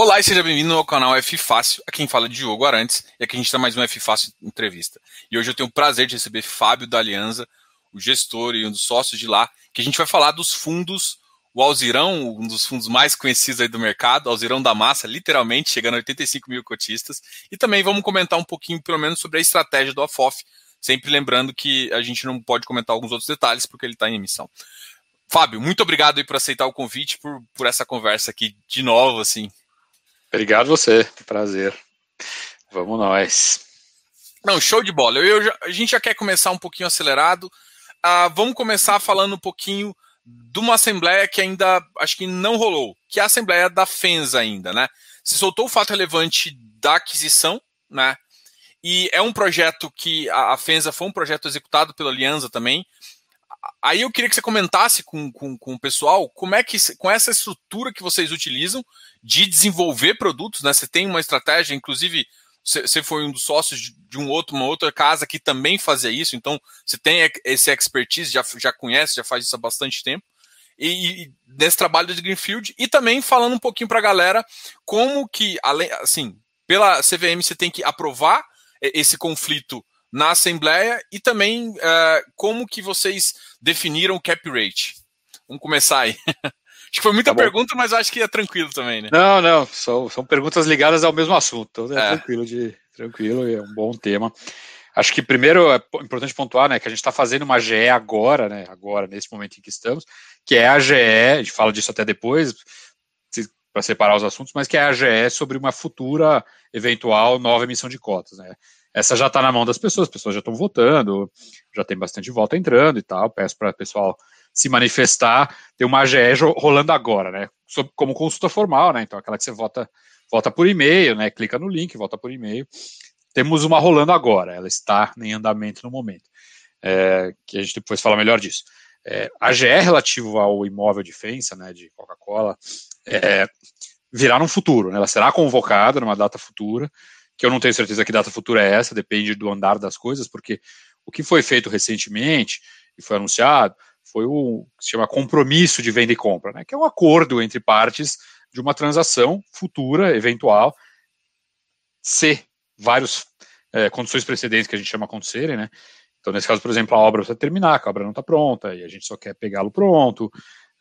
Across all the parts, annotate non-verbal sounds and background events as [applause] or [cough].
Olá e seja bem-vindo ao canal F Fácil. Aqui quem fala é Diogo Arantes e aqui a gente está mais um F Fácil entrevista. E hoje eu tenho o prazer de receber Fábio da Aliança, o gestor e um dos sócios de lá, que a gente vai falar dos fundos, o Alzirão, um dos fundos mais conhecidos aí do mercado, Alzirão da Massa, literalmente, chegando a 85 mil cotistas. E também vamos comentar um pouquinho, pelo menos, sobre a estratégia do AFOF, sempre lembrando que a gente não pode comentar alguns outros detalhes porque ele está em emissão. Fábio, muito obrigado aí por aceitar o convite, por, por essa conversa aqui de novo, assim, Obrigado você, prazer. Vamos nós. Não, show de bola. Eu, eu, a gente já quer começar um pouquinho acelerado. Uh, vamos começar falando um pouquinho de uma assembleia que ainda acho que não rolou, que é a assembleia da FENS ainda, né? Você soltou o fato relevante da aquisição, né? E é um projeto que a, a FENSA foi um projeto executado pela Aliança também. Aí eu queria que você comentasse com, com, com o pessoal como é que, com essa estrutura que vocês utilizam de desenvolver produtos, né? Você tem uma estratégia, inclusive você foi um dos sócios de um outro, uma outra casa que também fazia isso, então você tem esse expertise, já, já conhece, já faz isso há bastante tempo. E, e nesse trabalho de Greenfield, e também falando um pouquinho para a galera como que, além, assim, pela CVM você tem que aprovar esse conflito na Assembleia e também uh, como que vocês definiram o cap rate. Vamos começar aí. [laughs] acho que foi muita tá pergunta, mas acho que é tranquilo também, né? Não, não, são, são perguntas ligadas ao mesmo assunto, então é, é. tranquilo de tranquilo é um bom tema. Acho que primeiro é importante pontuar, né, que a gente está fazendo uma GE agora, né, agora nesse momento em que estamos, que é a GE, a gente fala disso até depois, para separar os assuntos, mas que é a GE sobre uma futura eventual nova emissão de cotas, né? Essa já está na mão das pessoas, as pessoas já estão votando, já tem bastante voto entrando e tal. Peço para o pessoal se manifestar. Tem uma AGE rolando agora, né? Como consulta formal, né? Então, aquela que você vota, vota por e-mail, né? Clica no link, vota por e-mail. Temos uma rolando agora, ela está em andamento no momento. É, que a gente depois fala melhor disso. É, a AGE relativo ao imóvel de defensa, né, de Coca-Cola, é, virá no futuro, né, ela será convocada numa data futura, que eu não tenho certeza que data futura é essa, depende do andar das coisas, porque o que foi feito recentemente e foi anunciado foi o que se chama compromisso de venda e compra, né, que é um acordo entre partes de uma transação futura, eventual, se várias é, condições precedentes que a gente chama acontecerem, né, então nesse caso, por exemplo, a obra precisa terminar, a obra não está pronta, e a gente só quer pegá-lo pronto,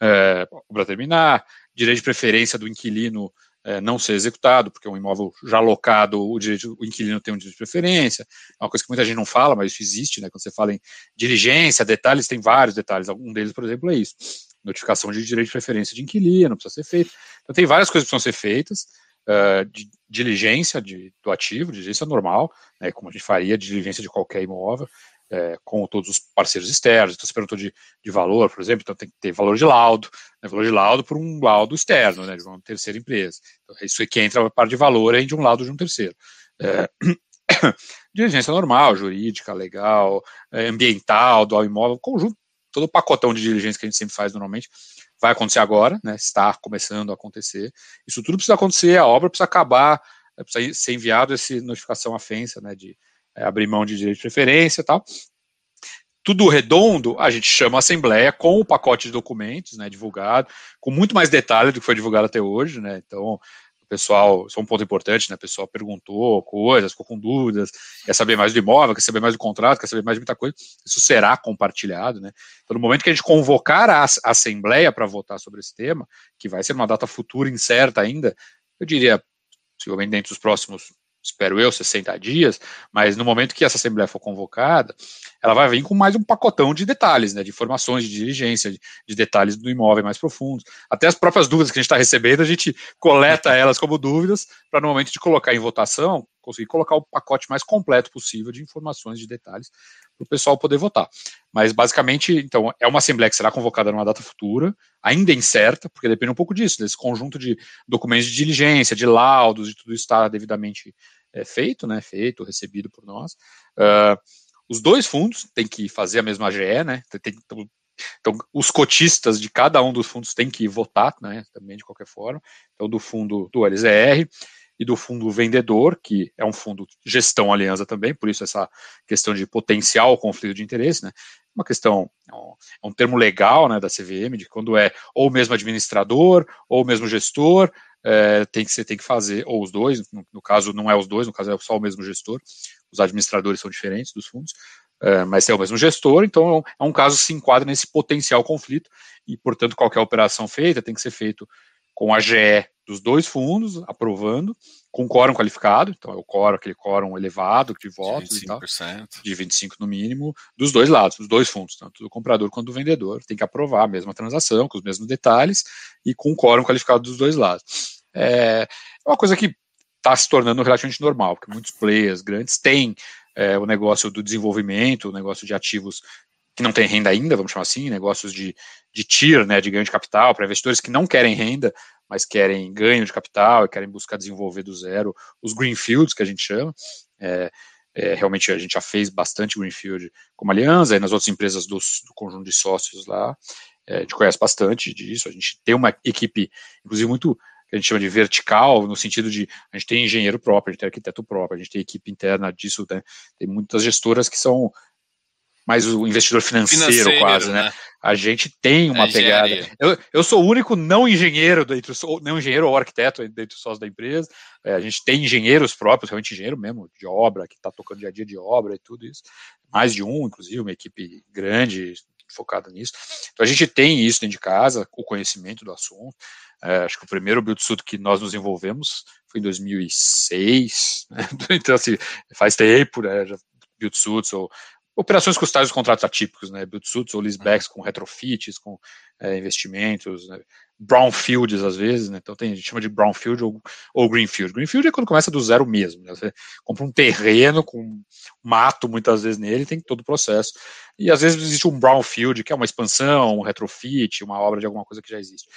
é, obra terminar, direito de preferência do inquilino é, não ser executado, porque é um imóvel já alocado, o, direito, o inquilino tem um direito de preferência, é uma coisa que muita gente não fala, mas isso existe, né? Quando você fala em diligência, detalhes, tem vários detalhes. Um deles, por exemplo, é isso. Notificação de direito de preferência de inquilino, precisa ser feito. Então tem várias coisas que precisam ser feitas, uh, de diligência de, do ativo, diligência normal, né, como a gente faria, diligência de qualquer imóvel, é, com todos os parceiros externos. Então, você perguntou de, de valor, por exemplo, então tem que ter valor de laudo, né, valor de laudo por um laudo externo, né, de uma terceira empresa. Então, isso aqui entra a parte de valor aí de um laudo de um terceiro. É, [coughs] diligência normal, jurídica, legal, é, ambiental, do imóvel, conjunto, todo o pacotão de diligência que a gente sempre faz normalmente, vai acontecer agora, né, está começando a acontecer. Isso tudo precisa acontecer, a obra precisa acabar, é, precisa ser enviado essa notificação à FENSA, né, de é, abrir mão de direito de preferência e tal. Tudo redondo, a gente chama a Assembleia com o pacote de documentos né, divulgado, com muito mais detalhe do que foi divulgado até hoje. Né, então, pessoal, isso é um ponto importante, né, o pessoal perguntou coisas, ficou com dúvidas, quer saber mais do imóvel, quer saber mais do contrato, quer saber mais de muita coisa, isso será compartilhado. Né. Então, no momento que a gente convocar a, a Assembleia para votar sobre esse tema, que vai ser uma data futura incerta ainda, eu diria, possivelmente dentro dos próximos espero eu, 60 dias, mas no momento que essa Assembleia for convocada, ela vai vir com mais um pacotão de detalhes, né, de informações, de diligência, de, de detalhes do imóvel mais profundos. Até as próprias dúvidas que a gente está recebendo, a gente coleta [laughs] elas como dúvidas, para no momento de colocar em votação, conseguir colocar o pacote mais completo possível de informações, de detalhes, para o pessoal poder votar. Mas, basicamente, então, é uma Assembleia que será convocada numa data futura, ainda incerta, porque depende um pouco disso, desse conjunto de documentos de diligência, de laudos, de tudo isso estar devidamente é, feito, né, feito, recebido por nós. Uh, os dois fundos têm que fazer a mesma AGE, né, tem, então, então, os cotistas de cada um dos fundos têm que votar, né, também de qualquer forma. Então, do fundo do LZR e do fundo vendedor, que é um fundo gestão aliança também, por isso essa questão de potencial conflito de interesse, né, uma questão, é é um termo legal, né, da CVM, de quando é ou mesmo administrador, ou mesmo gestor, é, tem que você tem que fazer, ou os dois, no, no, caso não é os dois, no caso é só o mesmo gestor, os administradores são diferentes dos fundos, é, mas é o mesmo gestor, então é um caso que se enquadra nesse potencial conflito, e portanto qualquer operação feita tem que ser feito com a GE dos dois fundos, aprovando, com quórum qualificado, então é o quórum, aquele quórum elevado de votos de 25%. e tal, de 25% no mínimo, dos dois lados, dos dois fundos, tanto do comprador quanto do vendedor, tem que aprovar a mesma transação, com os mesmos detalhes, e com quórum qualificado dos dois lados. É, é uma coisa que está se tornando relativamente normal, porque muitos players grandes têm é, o negócio do desenvolvimento, o negócio de ativos que não tem renda ainda, vamos chamar assim, negócios de, de TIR, né, de ganho de capital, para investidores que não querem renda, mas querem ganho de capital e querem buscar desenvolver do zero os greenfields, que a gente chama. É, é, realmente a gente já fez bastante greenfield como aliança, e nas outras empresas do, do conjunto de sócios lá, é, a gente conhece bastante disso, a gente tem uma equipe, inclusive, muito que a gente chama de vertical, no sentido de a gente tem engenheiro próprio, a gente tem arquiteto próprio, a gente tem equipe interna disso, né? tem muitas gestoras que são mais o investidor financeiro, financeiro quase, né? né? A gente tem uma pegada. Eu, eu sou o único não engenheiro dentro, não engenheiro ou arquiteto dentro dos sócios da empresa. É, a gente tem engenheiros próprios, realmente engenheiro mesmo de obra, que está tocando dia a dia de obra e tudo isso. Mais de um, inclusive, uma equipe grande focada nisso. Então a gente tem isso dentro de casa, o conhecimento do assunto. É, acho que o primeiro build suit que nós nos envolvemos foi em 2006, né? [laughs] então assim, faz tempo, né? Já build suits ou operações custárias dos contratos atípicos, né, build suits ou leasebacks uhum. com retrofits, com é, investimentos, né, brownfields às vezes, né, então tem, a gente chama de brownfield ou, ou greenfield. Greenfield é quando começa do zero mesmo, né, você compra um terreno com mato muitas vezes nele, tem todo o processo. E às vezes existe um brownfield, que é uma expansão, um retrofit, uma obra de alguma coisa que já existe.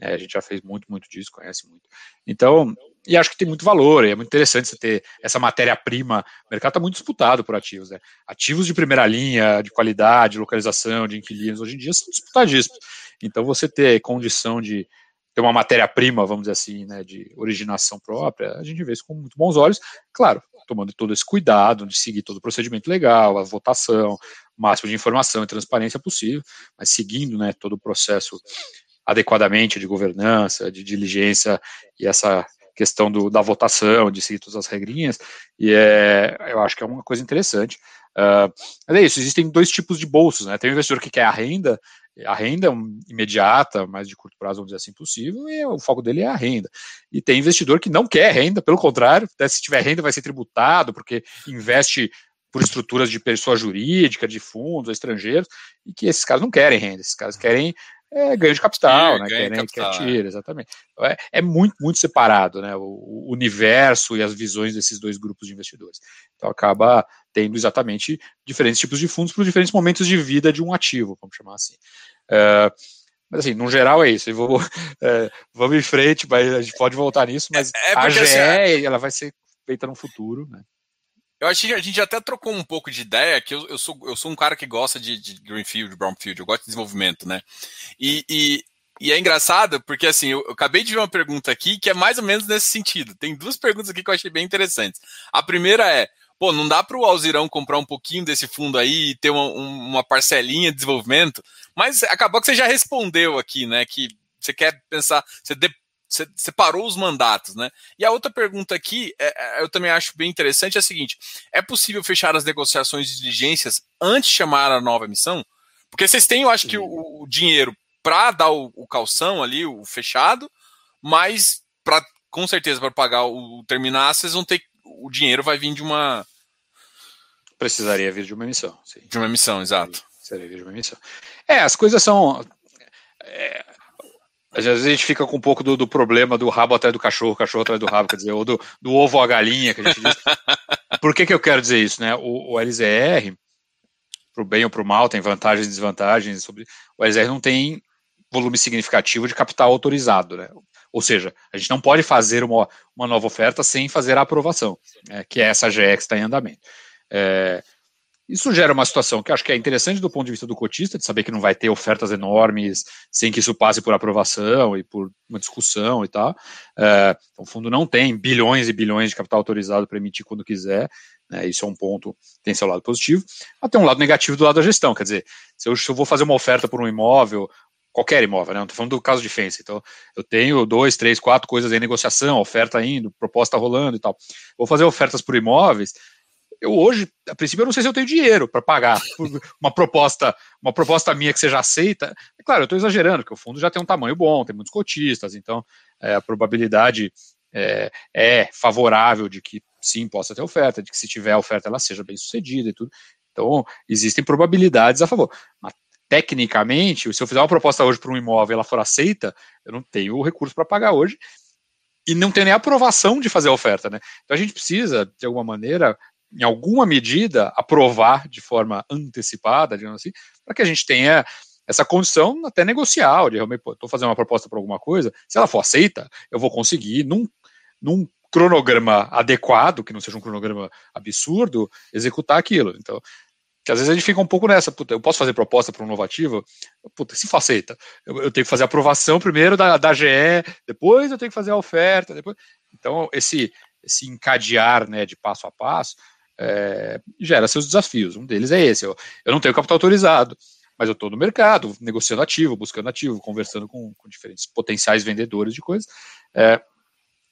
É, a gente já fez muito, muito disso, conhece muito. Então, e acho que tem muito valor, é muito interessante você ter essa matéria-prima. O mercado está muito disputado por ativos, né? Ativos de primeira linha, de qualidade, localização, de inquilinos, hoje em dia são disputadíssimos. Então, você ter condição de ter uma matéria-prima, vamos dizer assim, né, de originação própria, a gente vê isso com muito bons olhos. Claro, tomando todo esse cuidado de seguir todo o procedimento legal, a votação, o máximo de informação e transparência possível, mas seguindo né, todo o processo adequadamente de governança, de diligência e essa questão do, da votação, de seguir todas as regrinhas, e é, eu acho que é uma coisa interessante. Uh, mas é isso, existem dois tipos de bolsos, né? Tem o investidor que quer a renda, a renda imediata, mas de curto prazo, vamos dizer assim, possível, e o foco dele é a renda. E tem investidor que não quer renda, pelo contrário, se tiver renda vai ser tributado, porque investe por estruturas de pessoa jurídica, de fundos estrangeiros, e que esses caras não querem renda, esses caras querem é ganho de capital, né? Quer, capital, quer tira, é. exatamente. Então, é, é, muito, muito separado, né? O, o, universo e as visões desses dois grupos de investidores. Então acaba tendo exatamente diferentes tipos de fundos para diferentes momentos de vida de um ativo, vamos chamar assim. É, mas assim, no geral é isso. Eu vou, [laughs] é, vamos em frente, mas a gente pode voltar nisso, mas é, é a GE assim, ela vai ser feita no futuro, né? Eu acho que a gente até trocou um pouco de ideia, que eu, eu, sou, eu sou um cara que gosta de, de Greenfield, Brownfield, eu gosto de desenvolvimento, né? E, e, e é engraçado, porque assim, eu, eu, acabei de ver uma pergunta aqui que é mais ou menos nesse sentido. Tem duas perguntas aqui que eu achei bem interessantes. A primeira é, pô, não dá para o Alzirão comprar um pouquinho desse fundo aí e ter uma, uma parcelinha de desenvolvimento? Mas acabou que você já respondeu aqui, né? Que você quer pensar, você de, você separou os mandatos, né? E a outra pergunta aqui, é, é, eu também acho bem interessante, é a seguinte: é possível fechar as negociações de diligências antes de chamar a nova emissão? Porque vocês têm, eu acho que, o, o dinheiro para dar o, o, calção ali, o fechado, mas para com certeza para pagar o, o terminar, vocês vão ter o dinheiro vai vir de uma precisaria vir de uma emissão, sim. De uma emissão, exato. Precisaria vir de uma emissão. É, as coisas são é, às vezes a gente fica com um pouco do, do, problema do rabo atrás do cachorro, cachorro atrás do rabo, quer dizer, ou do, do ovo à galinha, que a gente diz. [laughs] Por que, que eu quero dizer isso? Né? O, o LZR, para o bem ou para o mal, tem vantagens e desvantagens. Sobre, o LZR não tem volume significativo de capital autorizado. Né? Ou seja, a gente não pode fazer uma, uma nova oferta sem fazer a aprovação, né, que é essa GE que está em andamento. É, isso gera uma situação que acho que é interessante do ponto de vista do cotista, de saber que não vai ter ofertas enormes sem que isso passe por aprovação e por uma discussão e tal. É, então, o fundo não tem bilhões e bilhões de capital autorizado para emitir quando quiser. Né, isso é um ponto, tem seu lado positivo. Até um lado negativo do lado da gestão, quer dizer, se eu, se eu vou fazer uma oferta por um imóvel qualquer imóvel, né? Não estou falando do caso de Fence. Então, eu tenho dois, três, quatro coisas em negociação, oferta indo, proposta rolando e tal. Vou fazer ofertas por imóveis. Eu hoje, a princípio, eu não sei se eu tenho dinheiro para pagar uma proposta, uma proposta minha que seja aceita. É claro, eu estou exagerando, porque o fundo já tem um tamanho bom, tem muitos cotistas, então é, a probabilidade é, é, favorável de que sim possa ter oferta, de que se tiver oferta ela seja bem sucedida e tudo. Então, existem probabilidades a favor. Mas, tecnicamente, se eu fizer uma proposta hoje para um imóvel e ela for aceita, eu não tenho o recurso para pagar hoje e não tenho nem aprovação de fazer a oferta, né? Então a gente precisa, de alguma maneira, em alguma medida, aprovar de forma antecipada, digamos assim, para que a gente tenha essa condição até negocial, de realmente, estou fazendo uma proposta para alguma coisa, se ela for aceita, eu vou conseguir, num, num cronograma adequado, que não seja um cronograma absurdo, executar aquilo. Então, que às vezes a gente fica um pouco nessa, puta, eu posso fazer proposta para um novativo? Puta, se faceita. Eu, eu, tenho que fazer a aprovação primeiro da, da GE, depois eu tenho que fazer a oferta, depois. Então, esse, esse encadear né, de passo a passo é, gera seus desafios. Um deles é esse. Eu, eu não tenho capital autorizado, mas eu estou no mercado, negociando ativo, buscando ativo, conversando com, com diferentes potenciais vendedores de coisas. É,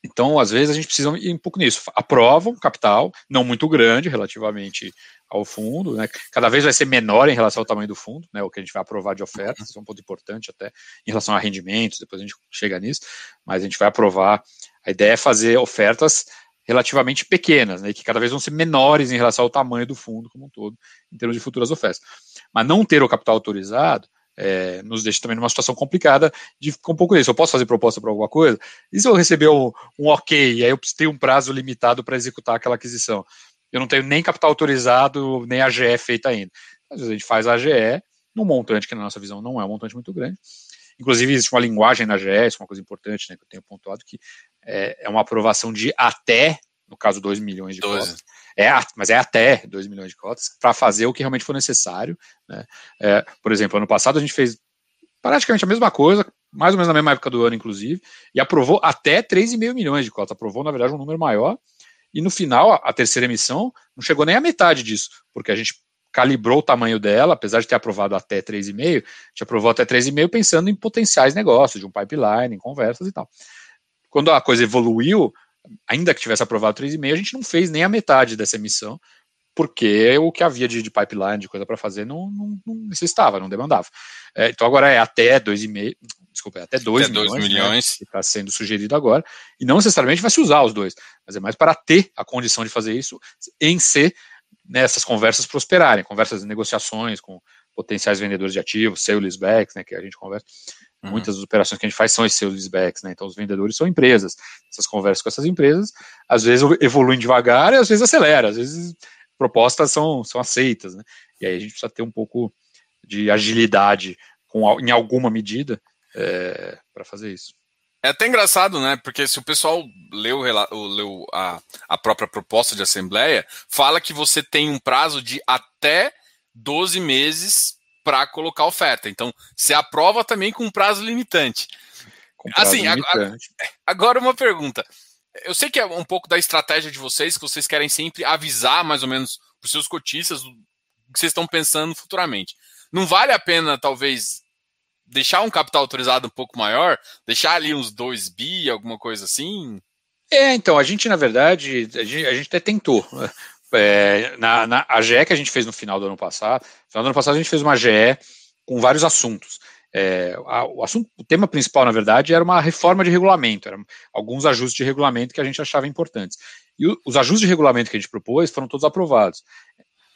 então, às vezes, a gente precisa ir um pouco nisso. Aprovam capital, não muito grande relativamente ao fundo, né? Cada vez vai ser menor em relação ao tamanho do fundo, né? O que a gente vai aprovar de ofertas, isso é um ponto importante até em relação a rendimentos, depois a gente chega nisso, mas a gente vai aprovar. A ideia é fazer ofertas relativamente pequenas, né? Que cada vez vão ser menores em relação ao tamanho do fundo como um todo, em termos de futuras ofertas. Mas não ter o capital autorizado é, nos deixa também numa situação complicada de ficar um pouco nisso. Eu posso fazer proposta para alguma coisa? E se eu receber um, um ok, e aí eu tenho um prazo limitado para executar aquela aquisição? eu não tenho nem capital autorizado, nem AGE feita ainda. Às vezes a gente faz a AGE num montante que na nossa visão não é um montante muito grande. Inclusive existe uma linguagem na é uma coisa importante, né, que eu tenho pontuado, que é, é uma aprovação de até, no caso, 2 milhões de 12. cotas. É, mas é até 2 milhões de cotas, para fazer o que realmente for necessário. Né? É, por exemplo, ano passado a gente fez praticamente a mesma coisa, mais ou menos na mesma época do ano, inclusive, e aprovou até 3,5 milhões de cotas. Aprovou, na verdade, um número maior, e no final, a terceira emissão não chegou nem à metade disso, porque a gente calibrou o tamanho dela, apesar de ter aprovado até 3,5, a gente aprovou até 3,5 pensando em potenciais negócios, de um pipeline, em conversas e tal. Quando a coisa evoluiu, ainda que tivesse aprovado 3,5, a gente não fez nem a metade dessa emissão, porque o que havia de, de pipeline, de coisa para fazer, não, não, não, necessitava, não demandava. É, então agora é até 2,5, desculpa, é até 2 milhões, milhões. Né, que está sendo sugerido agora, e não necessariamente vai se usar os dois, mas é mais para ter a condição de fazer isso em ser nessas conversas prosperarem, conversas de negociações com potenciais vendedores de ativos, sale leasebacks, né, que a gente conversa. Uhum. Muitas das operações que a gente faz são esses sale leasebacks, né, então os vendedores são empresas. Essas conversas com essas empresas, às vezes evoluem devagar e às vezes acelera, às vezes propostas são, são aceitas, né? E aí a gente precisa ter um pouco de agilidade com, em alguma medida é, para fazer isso. É até engraçado, né? Porque se o pessoal leu, leu a, a própria proposta de assembleia, fala que você tem um prazo de até 12 meses para colocar oferta. Então, você aprova também com um prazo limitante. Prazo assim, limitante. agora uma pergunta eu sei que é um pouco da estratégia de vocês, que vocês querem sempre avisar mais ou menos para os seus cotistas o que vocês estão pensando futuramente. Não vale a pena, talvez, deixar um capital autorizado um pouco maior? Deixar ali uns 2 bi, alguma coisa assim? É, então, a gente, na verdade, a gente, a gente até tentou. É, na, na, a GE que a gente fez no final do ano passado, no final do ano passado a gente fez uma GE com vários assuntos. É, a, o, assunto, o tema principal, na verdade, era uma reforma de regulamento, eram alguns ajustes de regulamento que a gente achava importantes. E o, os ajustes de regulamento que a gente propôs foram todos aprovados.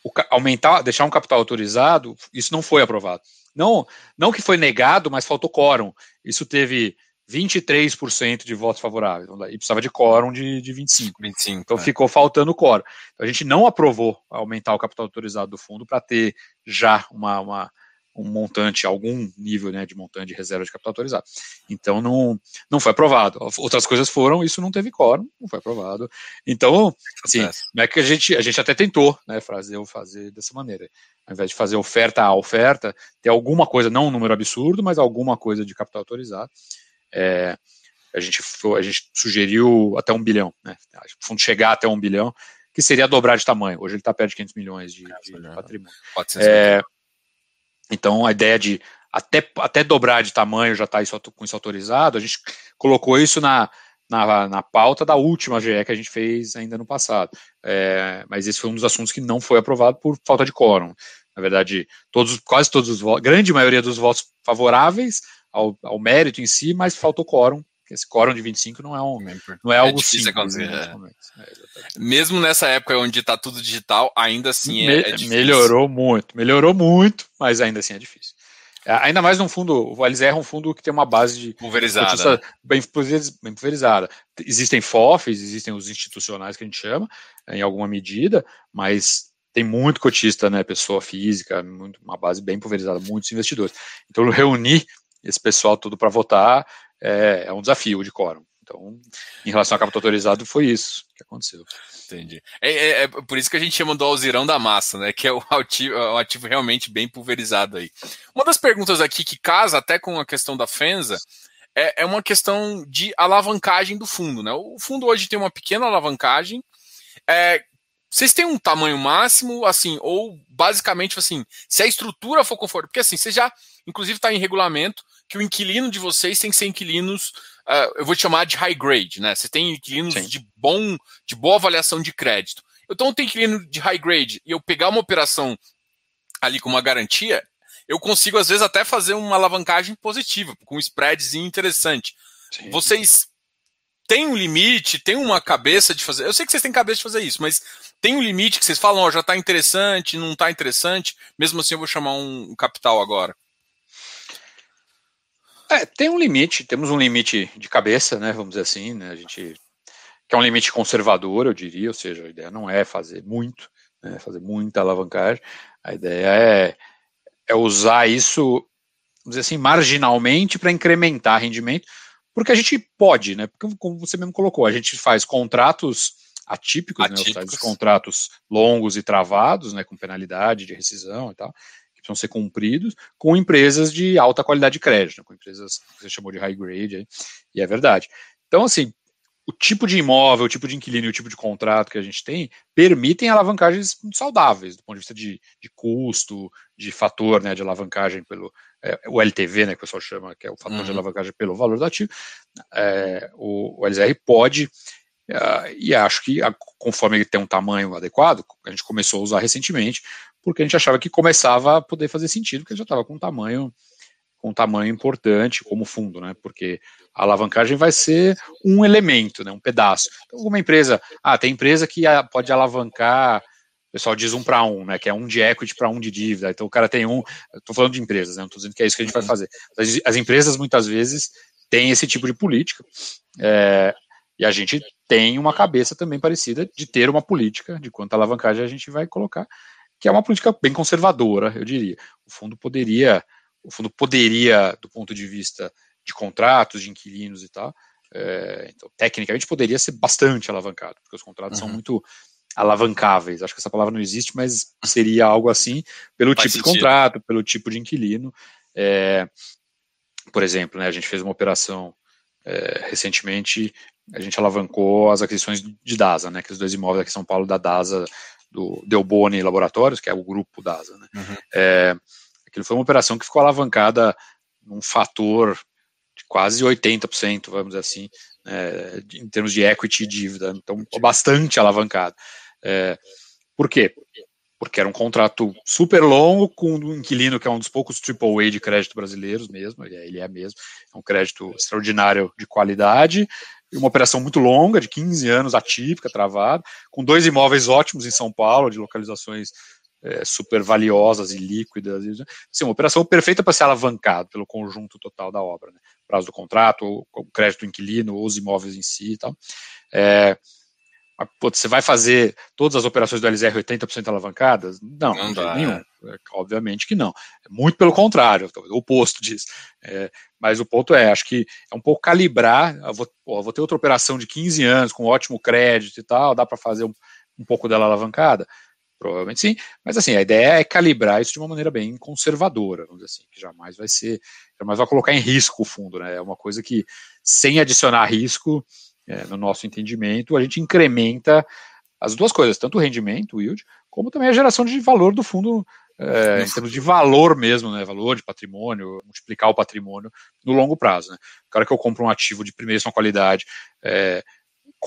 O, aumentar, deixar um capital autorizado, isso não foi aprovado. Não, não que foi negado, mas faltou quórum. Isso teve 23% de votos favoráveis. E precisava de quórum de, de 25. 25 então é. ficou faltando quórum. Então, a gente não aprovou aumentar o capital autorizado do fundo para ter já uma, uma um montante, algum nível né, de montante de reserva de capital autorizado. Então não, não foi aprovado. Outras coisas foram, isso não teve quórum, não foi aprovado. Então, assim, não é que a gente, a gente até tentou né, fazer, fazer dessa maneira. Ao invés de fazer oferta a oferta, ter alguma coisa, não um número absurdo, mas alguma coisa de capital autorizado. É, a, gente, a gente sugeriu até um bilhão, né? O fundo chegar até um bilhão, que seria dobrar de tamanho. Hoje ele está perto de 500 milhões de, de patrimônio. É, então, a ideia de até, até dobrar de tamanho já está com isso autorizado. A gente colocou isso na, na, na pauta da última GE que a gente fez ainda no passado. É, mas esse foi um dos assuntos que não foi aprovado por falta de quórum. Na verdade, todos, quase todos os votos, grande maioria dos votos favoráveis ao, ao mérito em si, mas faltou quórum. Esse quórum de 25 não é, um, não é, é algo simples. Né, é. É, Mesmo nessa época onde está tudo digital, ainda assim é, Me, é difícil. Melhorou muito, melhorou muito, mas ainda assim é difícil. É, ainda mais num fundo, o Eles é um fundo que tem uma base de pulverizada, bem, bem pulverizada. Existem FOFs, existem os institucionais que a gente chama, em alguma medida, mas tem muito cotista, né, pessoa física, muito, uma base bem pulverizada, muitos investidores. Então, reunir esse pessoal tudo para votar é, é, um desafio de quórum. Então, em relação a capital autorizado, foi isso que aconteceu. Entendi. É, é, é, por isso que a gente chama do alzirão da massa, né? Que é o ativo, é um ativo realmente bem pulverizado aí. Uma das perguntas aqui que casa até com a questão da Fenza é, é uma questão de alavancagem do fundo, né? O fundo hoje tem uma pequena alavancagem. É, vocês têm um tamanho máximo, assim, ou basicamente assim, se a estrutura for confortável, porque assim, você já, inclusive, está em regulamento que o inquilino de vocês tem que ser inquilinos uh, eu vou te chamar de high grade, né? Você tem inquilinos Sim. de bom, de boa avaliação de crédito. Então, tem inquilino de high grade e eu pegar uma operação ali com uma garantia, eu consigo, às vezes, até fazer uma alavancagem positiva, com um spreadzinho interessante. Sim. Vocês têm um limite, tem uma cabeça de fazer. Eu sei que vocês têm cabeça de fazer isso, mas tem um limite que vocês falam, ó, já está interessante, não está interessante, mesmo assim eu vou chamar um capital agora. É, tem um limite, temos um limite de cabeça, né, vamos dizer assim, né, a gente que é um limite conservador, eu diria, ou seja, a ideia não é fazer muito, né, fazer muita alavancagem, a ideia é, é usar isso, vamos dizer assim, marginalmente para incrementar rendimento, porque a gente pode, né, porque como você mesmo colocou, a gente faz contratos atípicos, atípicos. né, contratos longos e travados, né, com penalidade de rescisão e tal, precisam ser cumpridos com empresas de alta qualidade de crédito, com empresas que você chamou de high grade, e é verdade. Então, assim, o tipo de imóvel, o tipo de inquilino e o tipo de contrato que a gente tem permitem alavancagens saudáveis, do ponto de vista de, de custo, de fator né, de alavancagem pelo é, o LTV, né, que o pessoal chama, que é o fator uhum. de alavancagem pelo valor do ativo. É, o, o LZR pode Uh, e acho que, conforme ele tem um tamanho adequado, a gente começou a usar recentemente, porque a gente achava que começava a poder fazer sentido, porque já estava com um tamanho com um tamanho importante como fundo, né? Porque a alavancagem vai ser um elemento, né? Um pedaço. Então, uma empresa, ah, tem empresa que pode alavancar, o pessoal diz um para um, né? Que é um de equity para um de dívida. Então o cara tem um. Estou falando de empresas, né? Não estou dizendo que é isso que a gente vai uhum. fazer. As, as empresas muitas vezes têm esse tipo de política. É, e a gente tem uma cabeça também parecida de ter uma política de quanta alavancagem a gente vai colocar que é uma política bem conservadora, eu diria. O fundo poderia, o fundo poderia, do ponto de vista de contratos, de inquilinos e tal, é, então, tecnicamente poderia ser bastante alavancado, porque os contratos uhum. são muito alavancáveis. Acho que essa palavra não existe, mas seria algo assim, pelo Faz tipo sentido. de contrato, pelo tipo de inquilino. É, por exemplo, né, a gente fez uma operação é, recentemente, a gente alavancou as aquisições de DASA, né, aqueles dois imóveis aqui em São Paulo da DASA do Delboni Laboratórios, que é o grupo DASA. Né? Uhum. É, aquilo foi uma operação que ficou alavancada num fator de quase 80%, vamos dizer assim, é, em termos de equity e dívida, então bastante alavancado. É, por quê? Porque era um contrato super longo com um inquilino que é um dos poucos AAA de crédito brasileiros mesmo, ele é mesmo, é um crédito extraordinário de qualidade, uma operação muito longa, de 15 anos, atípica, travada, com dois imóveis ótimos em São Paulo, de localizações é, super valiosas e líquidas. Assim, uma operação perfeita para ser alavancado pelo conjunto total da obra. Né? Prazo do contrato, o crédito do inquilino, os imóveis em si e tal. É, você vai fazer todas as operações do LZR 80% alavancadas? Não, não, dá, nenhum. É. é. Obviamente que não. É muito pelo contrário, o oposto disso. É, mas o ponto é, acho que é um pouco calibrar. Vou, pô, vou ter outra operação de 15 anos com ótimo crédito e tal, dá para fazer um, um pouco dela alavancada? Provavelmente sim, mas assim, a ideia é calibrar isso de uma maneira bem conservadora, vamos dizer assim, que jamais vai ser, jamais vai colocar em risco o fundo, né? É uma coisa que, sem adicionar risco, é, no nosso entendimento, a gente incrementa as duas coisas, tanto o rendimento, o yield, como também a geração de valor do fundo é, em termos de valor mesmo, né? Valor de patrimônio, multiplicar o patrimônio no longo prazo, né? O cara que eu compro um ativo de primeiríssima qualidade, é,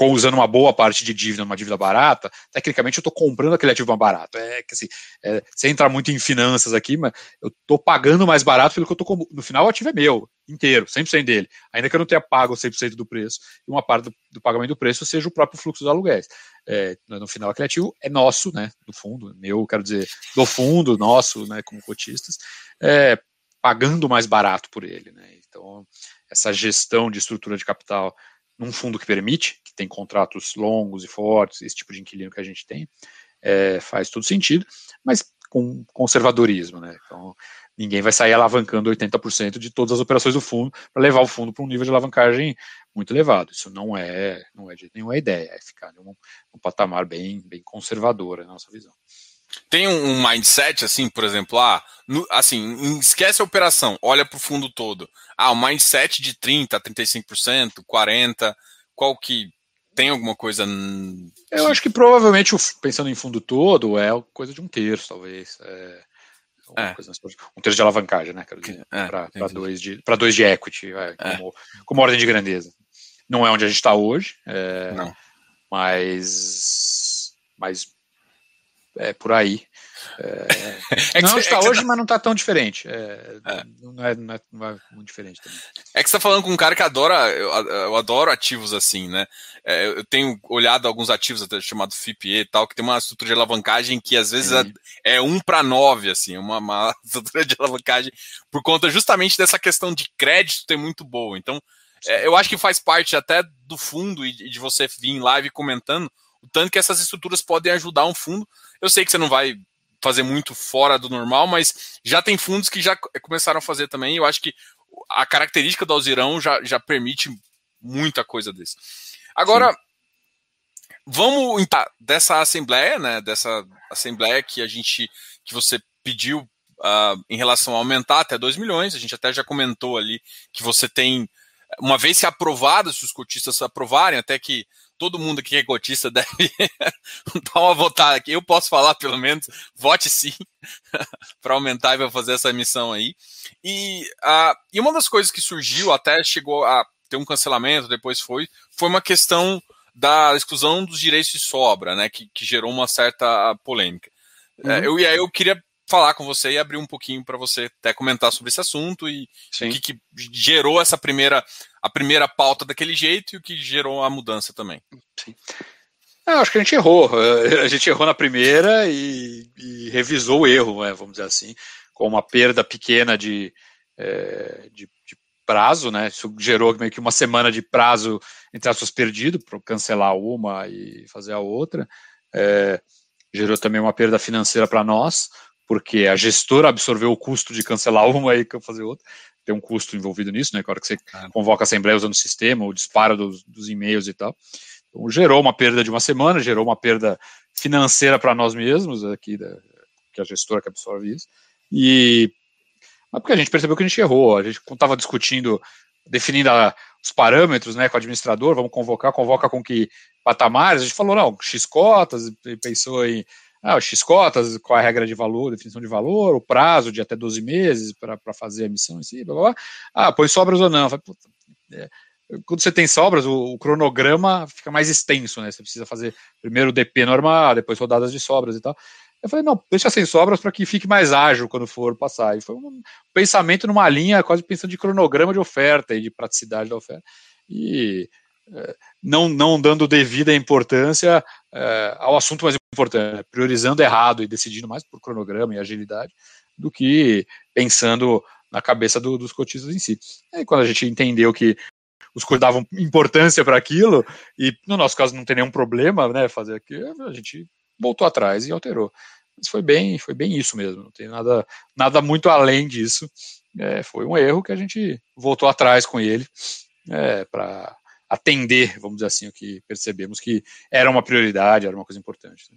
usando uma boa parte de dívida, uma dívida barata, tecnicamente eu estou comprando aquele ativo mais barato. É que assim, é, sem entrar muito em finanças aqui, mas eu estou pagando mais barato pelo que eu estou No final, o ativo é meu, inteiro, 100% dele. Ainda que eu não tenha pago 100% do preço, e uma parte do, do, pagamento do preço seja o próprio fluxo dos aluguéis. É, no final, aquele ativo é nosso, né, do fundo, meu, quero dizer, do fundo, nosso, né, como cotistas, é, pagando mais barato por ele. Né. Então, essa gestão de estrutura de capital num fundo que permite, que tem contratos longos e fortes, esse tipo de inquilino que a gente tem, é, faz todo sentido, mas com conservadorismo, né? Então, ninguém vai sair alavancando 80% de todas as operações do fundo para levar o fundo para um nível de alavancagem muito elevado. Isso não é, não é de nenhuma ideia, é ficar num, num patamar bem, bem conservador, é a nossa visão. Tem um mindset, assim, por exemplo, ah, no, assim, esquece a operação, olha para o fundo todo. Ah, o mindset de 30%, 35%, 40%, qual que tem alguma coisa. Eu acho que provavelmente, pensando em fundo todo, é coisa de um terço, talvez. É, é. um terço de alavancagem, né? Quero dizer, é, para dois, de, dois de equity, é, como, como, ordem de grandeza. Não é onde a gente está hoje, é, mas, mas é por aí. [laughs] É, é não está hoje, mas não está tão diferente. Não, é, é, é, muito diferente também. É que você está falando com um cara que adora, eu, eu adoro ativos assim, né? É, eu tenho olhado alguns ativos até chamado FIPE e tal, que tem uma estrutura de alavancagem que às vezes é, é um para nove, assim, uma, uma [laughs] estrutura de alavancagem por conta justamente dessa questão de crédito ter muito boa. Então, eu acho que faz parte até do fundo e de você vir em live comentando o tanto que essas estruturas podem ajudar um fundo. Eu sei que você não vai fazer muito fora do normal, mas já tem fundos que já começaram a fazer também. Eu acho que a característica do Alzirão já, já permite muita coisa desse. Agora, Sim. vamos dessa assembleia, né? Dessa assembleia que a gente que você pediu uh, em relação a aumentar até 2 milhões. A gente até já comentou ali que você tem, uma vez é aprovado, se os cotistas aprovarem, até que todo mundo que é cotista [laughs] deve dar uma votada aqui. Eu posso falar, pelo menos, vote sim [laughs] para aumentar e vai fazer essa emissão aí. E, uh, e uma das coisas que surgiu, até chegou a ter um cancelamento, depois foi, foi uma questão da exclusão dos direitos de sobra, né, que, que gerou uma certa polêmica. É, uhum. É, eu, e aí eu queria falar com você e abrir um pouquinho para você até comentar sobre esse assunto e o que, que, gerou essa primeira a primeira pauta daquele jeito e o que gerou a mudança também. Sim. Eu acho que a gente errou. [laughs] A gente errou na primeira e, e revisou o erro, né, vamos dizer assim, com uma perda pequena de, é, de, de, prazo, né? Isso gerou meio que uma semana de prazo entre aspas perdido para cancelar uma e fazer a outra. É, gerou também uma perda financeira para nós, porque a gestora absorveu o custo de cancelar [laughs] uma e fazer outra. Tem um custo envolvido nisso, né? Na hora que você convoca a assembleia usando o sistema, o disparo dos, dos e-mails e tal. Então, gerou uma perda de uma semana, gerou uma perda financeira para nós mesmos, aqui, da, que a gestora que absorve isso. E mas porque a gente percebeu que a gente errou. A gente estava discutindo, definindo a, os parâmetros né, com o administrador, vamos convocar, convoca com que patamares. A gente falou, não, X cotas, pensou em ah, o X-cotas, qual a regra de valor, definição de valor, o prazo de até 12 meses para fazer a emissão em si, blá, blá, blá. Ah, põe sobras ou não. Falei, puta, é, quando você tem sobras, o, o, cronograma fica mais extenso, né? Você precisa fazer primeiro o DP normal, depois rodadas de sobras e tal. Eu falei, não, deixa sem sobras para que fique mais ágil quando for passar. E foi um pensamento numa linha, quase pensando de cronograma de oferta e de praticidade da oferta. E não, não dando devida importância é, ao assunto mais importante, né? priorizando errado e decidindo mais por cronograma e agilidade do que pensando na cabeça do, dos cotistas em si. E quando a gente entendeu que os cotistas davam importância para aquilo, e no nosso caso não tem nenhum problema né, fazer aquilo, a gente voltou atrás e alterou. Mas foi bem, foi bem isso mesmo, não tem nada, nada muito além disso. É, foi um erro que a gente voltou atrás com ele é, para atender, vamos dizer assim, o que percebemos que era uma prioridade, era uma coisa importante.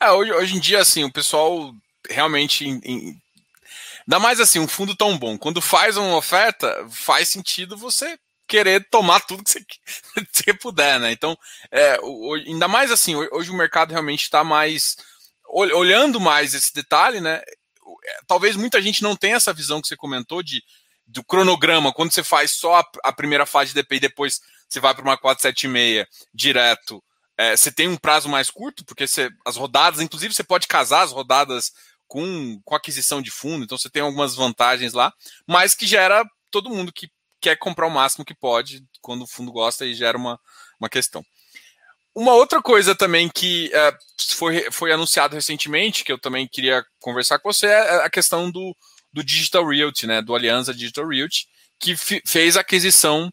É, hoje, hoje em dia, assim, o pessoal realmente. Em, em, ainda mais assim, um fundo tão bom. Quando faz uma oferta, faz sentido você querer tomar tudo que você, que [laughs] você puder, né? Então, é, ainda mais assim, hoje o mercado realmente está mais. olhando mais esse detalhe, né? talvez muita gente não tenha essa visão que você comentou de do cronograma, quando você faz só a, a primeira fase de DP e depois você vai para uma 476 direto, é, você tem um prazo mais curto, porque você, as rodadas, inclusive você pode casar as rodadas com, com aquisição de fundo, então você tem algumas vantagens lá, mas que gera todo mundo que quer comprar o máximo que pode, quando o fundo gosta, e gera uma, uma questão. Uma outra coisa também que é, foi, foi anunciado recentemente, que eu também queria conversar com você, é a questão do, do Digital Realty, né, do Aliança Digital Realty, que fez a aquisição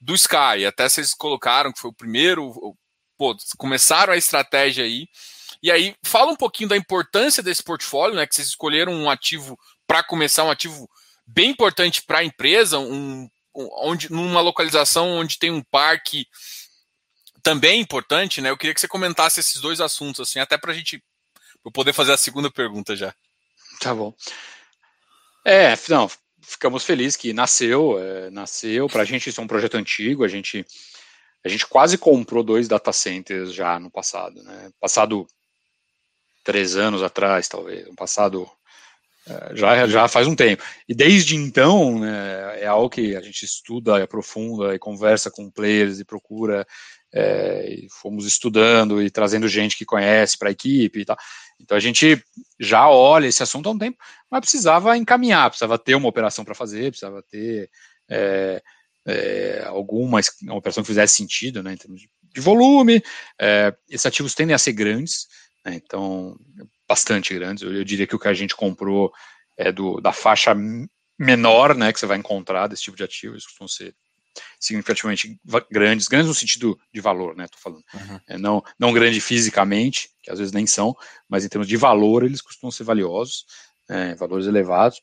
do Sky. Até vocês colocaram que foi o primeiro, pô, começaram a estratégia aí. E aí, fala um pouquinho da importância desse portfólio, né, que vocês escolheram um ativo para começar, um ativo bem importante para a empresa, um, onde, numa localização onde tem um parque também importante, né? Eu queria que você comentasse esses dois assuntos, assim, até para a gente poder fazer a segunda pergunta já. Tá bom. É, não, ficamos felizes que nasceu, é, nasceu. Para a gente isso é um projeto antigo. A gente, a gente quase comprou dois data centers já no passado, né? Passado três anos atrás, talvez, no passado é, já, já faz um tempo. E desde então, né, é algo que a gente estuda, aprofunda e conversa com players e procura é, e fomos estudando e trazendo gente que conhece para a equipe e tal. Então a gente já olha esse assunto há um tempo, mas precisava encaminhar, precisava ter uma operação para fazer, precisava ter é, é, alguma uma operação que fizesse sentido, né, em termos de, volume. É, esses ativos tendem a ser grandes, né, então bastante grandes. Eu, eu, diria que o que a gente comprou é do, da faixa menor, né, que você vai encontrar desse tipo de ativos, costumam ser significativamente grandes, grandes no sentido de valor, né? Tô falando. Uhum. É, não, não grande fisicamente, que às vezes nem são, mas em termos de valor, eles costumam ser valiosos, é, valores elevados.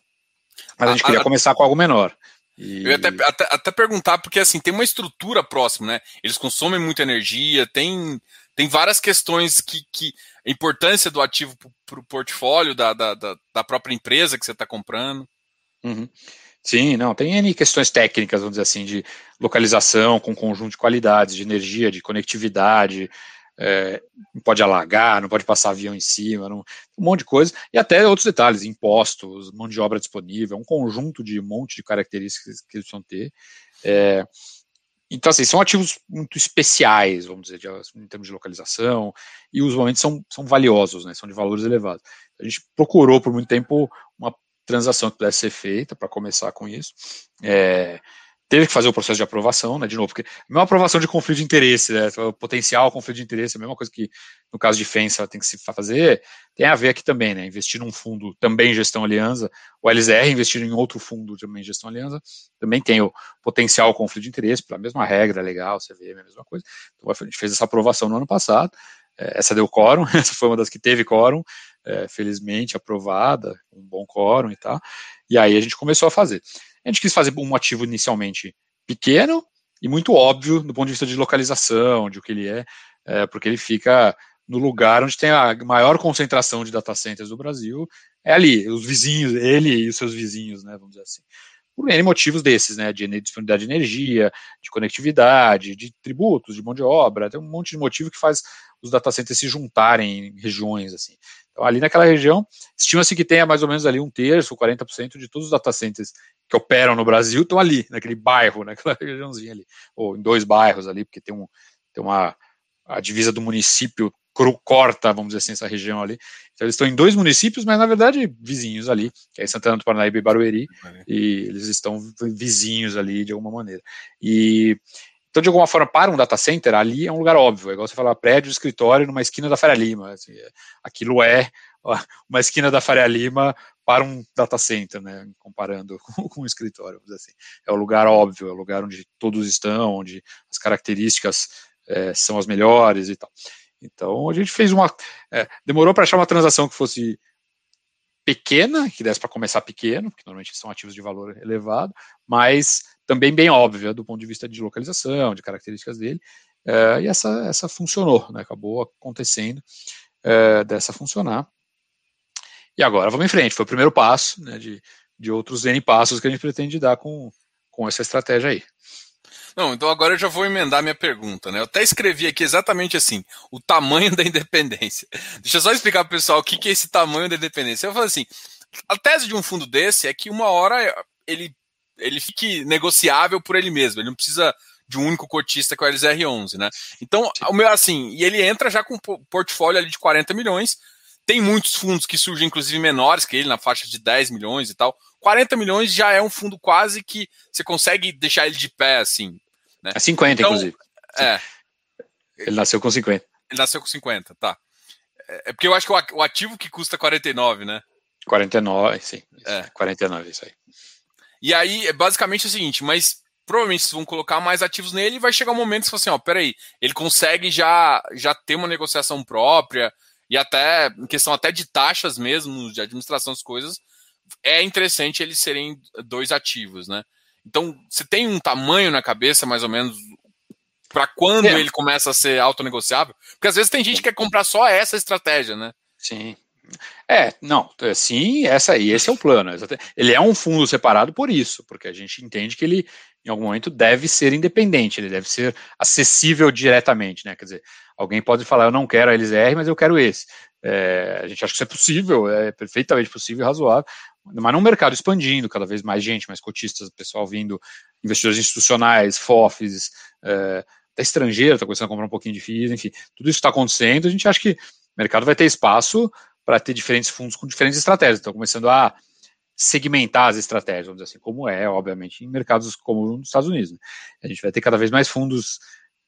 Mas a gente a, queria a, começar com algo menor. E... Eu ia até, até, até, perguntar, porque assim, tem uma estrutura próxima, né? Eles consomem muita energia, tem, tem várias questões que, que a importância do ativo para o portfólio da, da, da, da, própria empresa que você está comprando. Uhum. Sim, não, tem N questões técnicas, vamos dizer assim, de localização com conjunto de qualidades, de energia, de conectividade, é, não pode alagar, não pode passar avião em cima, não, um monte de coisa, e até outros detalhes, impostos, mão de obra disponível, um conjunto de um monte de características que eles precisam ter. É, então, assim, são ativos muito especiais, vamos dizer, de, em termos de localização, e usualmente são, são valiosos, né, são de valores elevados. A gente procurou por muito tempo uma transação que pudesse ser feita para começar com isso. É, teve que fazer o processo de aprovação, né, de novo, porque a mesma aprovação de conflito de interesse, né, potencial conflito de interesse, a mesma coisa que no caso de FENSA tem que se fazer, tem a ver aqui também, né, investir num fundo também gestão aliança, o LZR investir em outro fundo também gestão aliança, também tem o potencial conflito de interesse, pela mesma regra legal, CVM, a mesma coisa, então a gente fez essa aprovação no ano passado, é, essa deu quórum, [laughs] essa foi uma das que teve quórum, é, felizmente aprovada, um bom quórum e tal. E aí a gente começou a fazer. A gente quis fazer um ativo inicialmente pequeno e muito óbvio do ponto de vista de localização, de o que ele é, é porque ele fica no lugar onde tem a maior concentração de data centers do Brasil, é ali, os vizinhos, ele e os seus vizinhos, né, vamos dizer assim. Por N motivos desses, né, de disponibilidade de energia, de conectividade, de tributos, de mão de obra, tem um monte de motivo que faz os data centers se juntarem em regiões, assim. Então, ali naquela região, estima-se que tenha mais ou menos ali um terço, 40% de todos os data centers que operam no Brasil estão ali, naquele bairro, [laughs] naquela regiãozinha ali, ou em dois bairros ali, porque tem, um, tem uma a divisa do município corta, vamos dizer assim, essa região ali. Então, eles estão em dois municípios, mas na verdade vizinhos ali, que é Santana do Paranaíba e Barueri, e eles estão vizinhos ali de alguma maneira. E então, de alguma forma, para um data center, ali é um lugar óbvio, é igual você falar prédio, escritório numa esquina da Faria Lima. Assim, aquilo é uma esquina da Faria Lima para um data center, né, comparando [laughs] com, com um escritório, vamos dizer assim. É o lugar óbvio, é o lugar onde todos estão, onde as características é, são as melhores e tal. Então, a gente fez uma. É, demorou para achar uma transação que fosse pequena, que desse para começar pequeno, porque normalmente são ativos de valor elevado, mas também bem óbvia do ponto de vista de localização, de características dele, é, e essa, essa funcionou, né, acabou acontecendo é, dessa funcionar. E agora vamos em frente, foi o primeiro passo né, de, de outros N passos que a gente pretende dar com, com essa estratégia aí. Não, então agora eu já vou emendar minha pergunta, né? Eu até escrevi aqui exatamente assim, o tamanho da independência. [laughs] Deixa eu só explicar para o pessoal o que, que é esse tamanho da independência. Eu falo assim, a tese de um fundo desse é que uma hora ele, ele fique negociável por ele mesmo. Ele não precisa de um único cotista que é o LZR11, né? Então, o meu, assim, e ele entra já com um portfólio ali de 40 milhões. Tem muitos fundos que surgem, inclusive, menores que ele, na faixa de 10 milhões e tal. 40 milhões já é um fundo quase que você consegue deixar ele de pé, assim. Né? É 50, então, inclusive. É. Ele nasceu com 50. Ele nasceu com 50, tá. É, é porque eu acho que o ativo que custa 49, né? 49, sim. É. 49, isso aí. E aí, é basicamente o seguinte, mas provavelmente vocês vão colocar mais ativos nele e vai chegar um momento que você fala assim, ó, peraí, ele consegue já, já ter uma negociação própria e até, em questão até de taxas mesmo, de administração das coisas, é interessante eles serem dois ativos, né? Então, você tem um tamanho na cabeça, mais ou menos, para quando é. ele começa a ser autonegociável? Porque às vezes tem gente que quer comprar só essa estratégia, né? Sim. É, não, é, sim, essa aí, esse é o plano. Ele é um fundo separado por isso, porque a gente entende que ele, em algum momento, deve ser independente, ele deve ser acessível diretamente, né? Quer dizer, alguém pode falar, eu não quero a LZR, mas eu quero esse. É, a gente acha que isso é possível, é perfeitamente possível e razoável, mas num mercado expandindo, cada vez mais gente, mais cotistas, pessoal vindo, investidores institucionais, FOFs, é, até estrangeiro está começando a comprar um pouquinho de FIIs, enfim, tudo isso está acontecendo, a gente acha que o mercado vai ter espaço para ter diferentes fundos com diferentes estratégias. Estão começando a segmentar as estratégias, vamos dizer assim, como é, obviamente, em mercados como nos Estados Unidos. Né? A gente vai ter cada vez mais fundos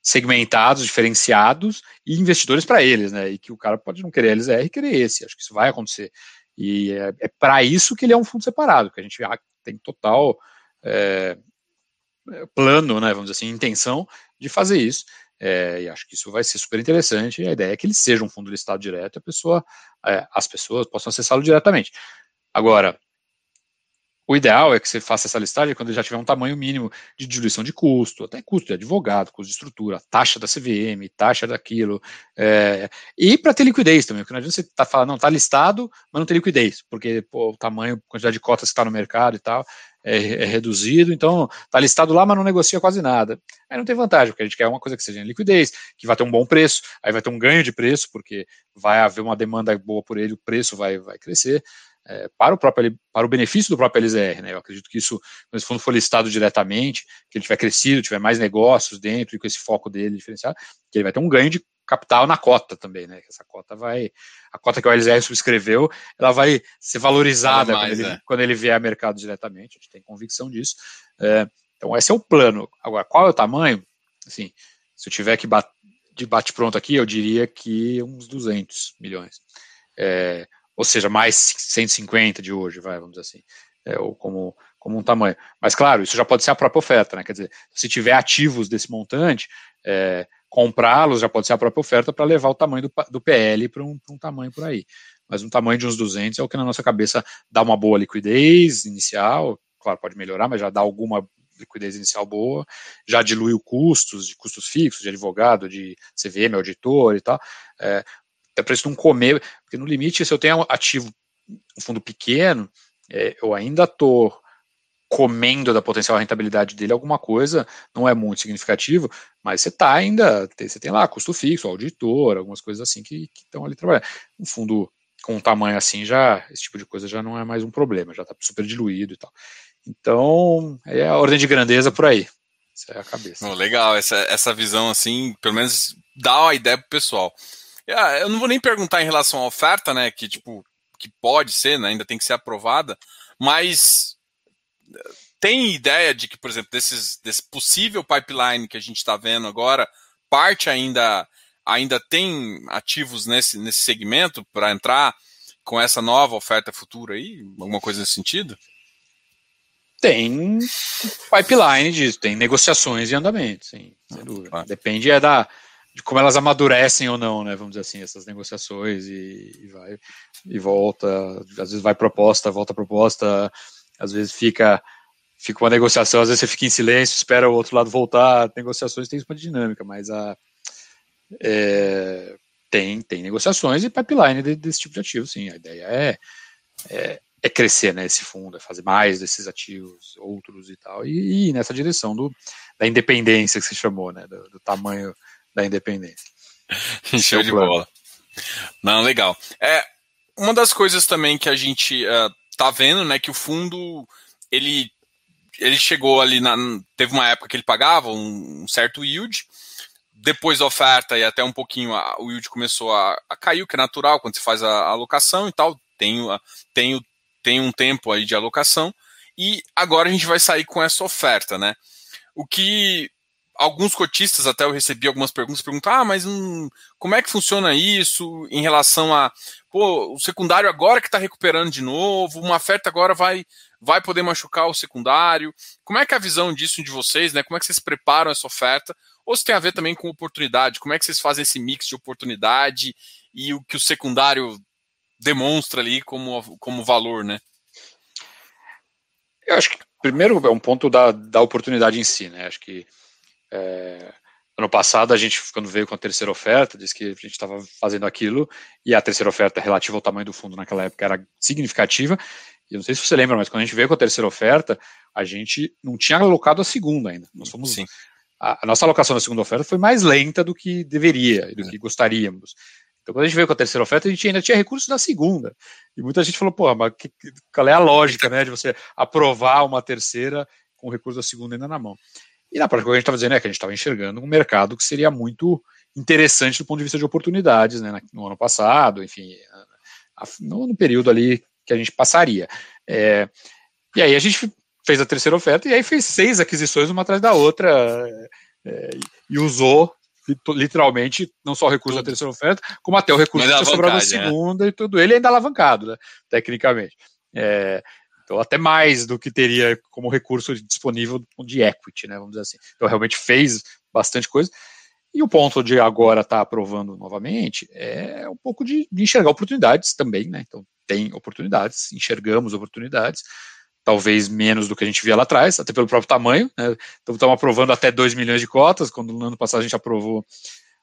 segmentados, diferenciados e investidores para eles, né? E que o cara pode não querer LZR e querer esse. Acho que isso vai acontecer. E é, é para isso que ele é um fundo separado, que a gente tem total é, plano, né? Vamos dizer assim, intenção de fazer isso. É, e acho que isso vai ser super interessante. A ideia é que ele seja um fundo listado direto, a pessoa, é, as pessoas possam acessá-lo diretamente. Agora, o ideal é que você faça essa listagem quando já tiver um tamanho mínimo de diluição de custo, até custo de advogado, custo de estrutura, taxa da CVM, taxa daquilo, é, e para ter liquidez também, porque não adianta você tá falando, não, está listado, mas não tem liquidez, porque pô, o tamanho, quantidade de cotas que está no mercado e tal, é, é, reduzido, então está listado lá, mas não negocia quase nada. Aí não tem vantagem, porque a gente quer uma coisa que seja em liquidez, que vai ter um bom preço, aí vai ter um ganho de preço, porque vai haver uma demanda boa por ele, o preço vai, vai crescer é, para, o próprio, para o benefício do próprio LZR. Né? Eu acredito que isso, quando esse fundo for listado diretamente, que ele tiver crescido, tiver mais negócios dentro e com esse foco dele diferenciado, que ele vai ter um ganho de capital na cota também, né? Essa cota vai, a cota que o LZR subscreveu, ela vai ser valorizada mais, quando, ele, é. quando ele vier a mercado diretamente. A gente tem convicção disso. É, então esse é o plano. Agora, qual é o tamanho? Assim, se eu tiver que bat, de bate pronto aqui, eu diria que uns 200 milhões. É, ou seja, mais 150 de hoje, vai, vamos dizer assim, é, ou como, como um tamanho. Mas, claro, isso já pode ser a própria oferta, né? Quer dizer, se tiver ativos desse montante, é, comprá-los já pode ser a própria oferta para levar o tamanho do, do PL para um, um tamanho por aí. Mas um tamanho de uns 200 é o que na nossa cabeça dá uma boa liquidez inicial, claro, pode melhorar, mas já dá alguma liquidez inicial boa, já dilui o custos, de custos fixos, de advogado, de CVM, auditor e tal. É, é para isso não comer, porque no limite, se eu tenho ativo um fundo pequeno, é, eu ainda estou comendo da potencial rentabilidade dele alguma coisa, não é muito significativo, mas você está ainda, você tem lá custo fixo, auditor, algumas coisas assim que estão ali trabalhando. Um fundo com um tamanho assim, já esse tipo de coisa já não é mais um problema, já está super diluído e tal. Então, é a ordem de grandeza por aí. Essa é a cabeça. Oh, legal, essa, essa visão assim, pelo menos dá uma ideia pro pessoal. Ah, eu não vou nem perguntar em relação à oferta, né? Que tipo, que pode ser, né, ainda tem que ser aprovada, mas eh, tem ideia de que, por exemplo, desses, desse possível pipeline que a gente está vendo agora, parte ainda ainda tem ativos nesse, nesse segmento para entrar com essa nova oferta futura aí? Alguma coisa nesse sentido? Tem pipeline disso, tem negociações e andamento, sim, sem ah, dúvida. Depende é da, de como elas amadurecem ou não, né? Vamos dizer assim, essas negociações e, e, vai e volta. Às vezes vai proposta, volta proposta, às vezes fica fica uma negociação, às vezes você fica em silêncio, espera o outro lado voltar. Negociações tem uma dinâmica, mas a é, tem tem negociações e pipeline de, desse tipo de ativo, sim. A ideia é, é, é crescer né, esse fundo, é fazer mais desses ativos, outros e tal, e, e nessa direção do, da independência que você chamou, né, do, do tamanho da independência. [laughs] Show de bola. Não, legal. É, uma das coisas também que a gente uh, tá vendo, né, que o fundo ele ele chegou ali na teve uma época que ele pagava um, um certo yield, depois da oferta e até um pouquinho a, o yield começou a, a, cair, o que é natural quando você faz a, a alocação e tal, tem, tem, tem um tempo aí de alocação, e agora a gente vai sair com essa oferta, né? O que alguns cotistas, até eu recebi algumas perguntas, perguntam, ah, mas hum, como é que funciona isso em relação a, pô, o secundário agora que está recuperando de novo, uma oferta agora vai vai poder machucar o secundário. Como é que é a visão disso de vocês, né? Como é que vocês preparam essa oferta? Ou se tem a ver também com oportunidade? Como é que vocês fazem esse mix de oportunidade e o que o secundário demonstra ali como, como valor, né? Eu acho que primeiro é um ponto da, da oportunidade em si, né? Acho que é, ano passado a gente, quando veio com a terceira oferta, disse que a gente estava fazendo aquilo e a terceira oferta relativa ao tamanho do fundo naquela época era significativa. E eu não sei se você lembra, mas quando a gente veio com a terceira oferta, a gente não tinha alocado a segunda ainda. Nós fomos Sim a, a, nossa alocação na segunda oferta foi mais lenta do que deveria, do é. que gostaríamos. Então, quando a gente veio com a terceira oferta, a gente ainda tinha recursos da segunda. E muita gente falou, pô, mas que, qual é a lógica, né, de você aprovar uma terceira com o recurso da segunda ainda na mão? E na prática, o que a gente estava dizendo é que a gente estava enxergando um mercado que seria muito interessante do ponto de vista de oportunidades, né, no ano passado, enfim, no, período ali que a gente passaria. É, e aí a gente fez a terceira oferta e aí fez seis aquisições uma atrás da outra é, e usou literalmente não só o recurso tudo. da terceira oferta, como até o recurso que tinha sobrado da segunda né? e tudo ele ainda alavancado, né, tecnicamente. É, então, até mais do que teria como recurso disponível de equity, né, vamos dizer assim. Então, realmente fez bastante coisa. E o ponto de agora estar tá aprovando novamente é um pouco de, de enxergar oportunidades também, né? Então, tem oportunidades, enxergamos oportunidades talvez menos do que a gente via lá atrás, até pelo próprio tamanho. Né? Então estamos aprovando até 2 milhões de cotas, quando no ano passado a gente aprovou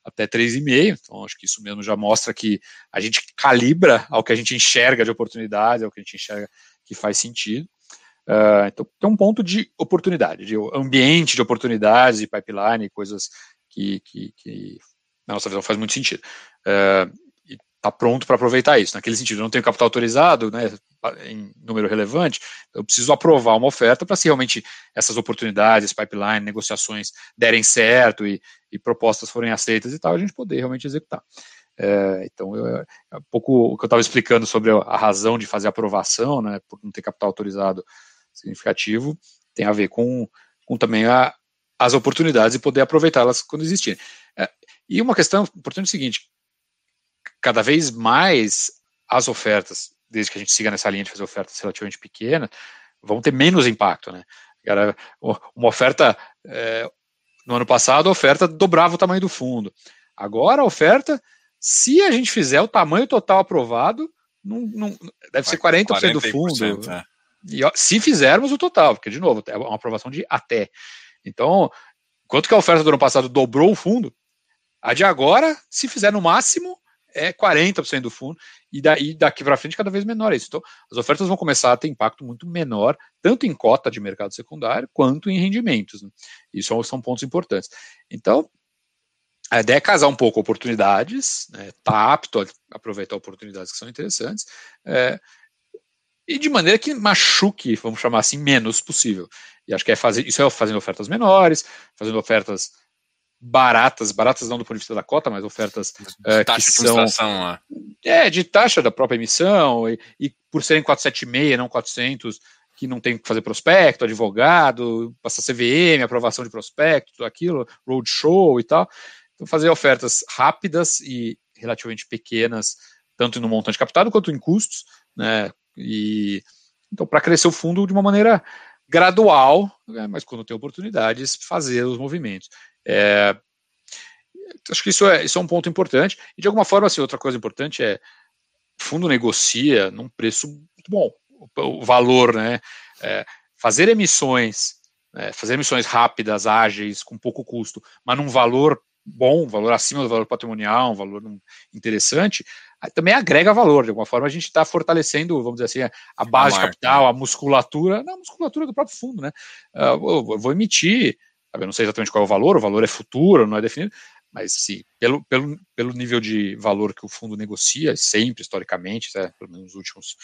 até 3,5. Então acho que isso mesmo já mostra que a gente calibra ao que a gente enxerga de oportunidade, ao que a gente enxerga que faz sentido. Uh, então tem um ponto de oportunidade, de ambiente de oportunidades e pipeline, coisas que, que, que na nossa visão faz muito sentido. Uh, está pronto para aproveitar isso. Naquele sentido, eu não tenho capital autorizado, né, em número relevante, eu preciso aprovar uma oferta para se realmente essas oportunidades, pipeline, negociações derem certo e, e propostas forem aceitas e tal, a gente poder realmente executar. É, então, eu, é um pouco o que eu estava explicando sobre a razão de fazer aprovação, né, por não ter capital autorizado significativo, tem a ver com, com também a, as oportunidades e poder aproveitá-las quando existirem. É, e uma questão importante é o seguinte: cada vez mais as ofertas, desde que a gente siga nessa linha de fazer ofertas relativamente pequenas, vão ter menos impacto, né? Uma oferta, é, no ano passado, a oferta dobrava o tamanho do fundo. Agora a oferta, se a gente fizer o tamanho total aprovado, não, não deve ser 40%, 40 do fundo. É. E, se fizermos o total, porque, de novo, é uma aprovação de até. Então, quanto que a oferta do ano passado dobrou o fundo, a de agora, se fizer no máximo, é 40% do fundo, e daí daqui para frente cada vez menor é isso. Então, as ofertas vão começar a ter impacto muito menor, tanto em cota de mercado secundário quanto em rendimentos. Né? Isso são pontos importantes. Então, a ideia é casar um pouco oportunidades, né, tá apto a aproveitar oportunidades que são interessantes, é, e de maneira que machuque, vamos chamar assim, menos possível. E acho que é fazer isso é fazendo ofertas menores, fazendo ofertas baratas, baratas não do ponto de vista da cota, mas ofertas uh, que são é de taxa da própria emissão e, e por serem 476, não 400, que não tem que fazer prospecto, advogado, passar CVM, aprovação de prospecto, tudo aquilo, roadshow e tal. Então fazer ofertas rápidas e relativamente pequenas, tanto no montante captado quanto em custos, né? E então para crescer o fundo de uma maneira gradual, né, mas quando tem oportunidades, fazer os movimentos. É, acho que isso é, isso é um ponto importante. E de alguma forma, assim, outra coisa importante é o fundo negocia num preço muito bom. O, o valor, né? É, fazer emissões, é, fazer emissões rápidas, ágeis, com pouco custo, mas num valor bom, um valor acima do valor patrimonial, um valor interessante, também agrega valor. De alguma forma, a gente está fortalecendo, vamos dizer assim, a base a de capital, né? a musculatura, não, a musculatura do próprio fundo, né? Uh, eu vou emitir eu não sei exatamente qual é o valor, o valor é futuro, não é definido, mas sim, pelo, pelo, pelo nível de valor que o fundo negocia, sempre, historicamente, né, pelo menos nos últimos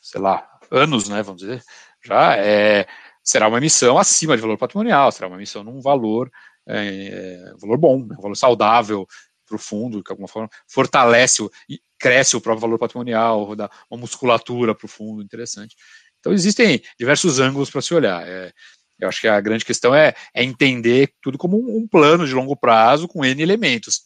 sei lá, anos, né, vamos dizer, já é, será uma emissão acima de valor patrimonial, será uma emissão num valor, é, valor bom, né, valor saudável para o fundo, que de alguma forma fortalece e cresce o próprio valor patrimonial, dá uma musculatura para o fundo interessante. Então existem diversos ângulos para se olhar. É, eu acho que a grande questão é, é entender tudo como um, um, plano de longo prazo com N elementos.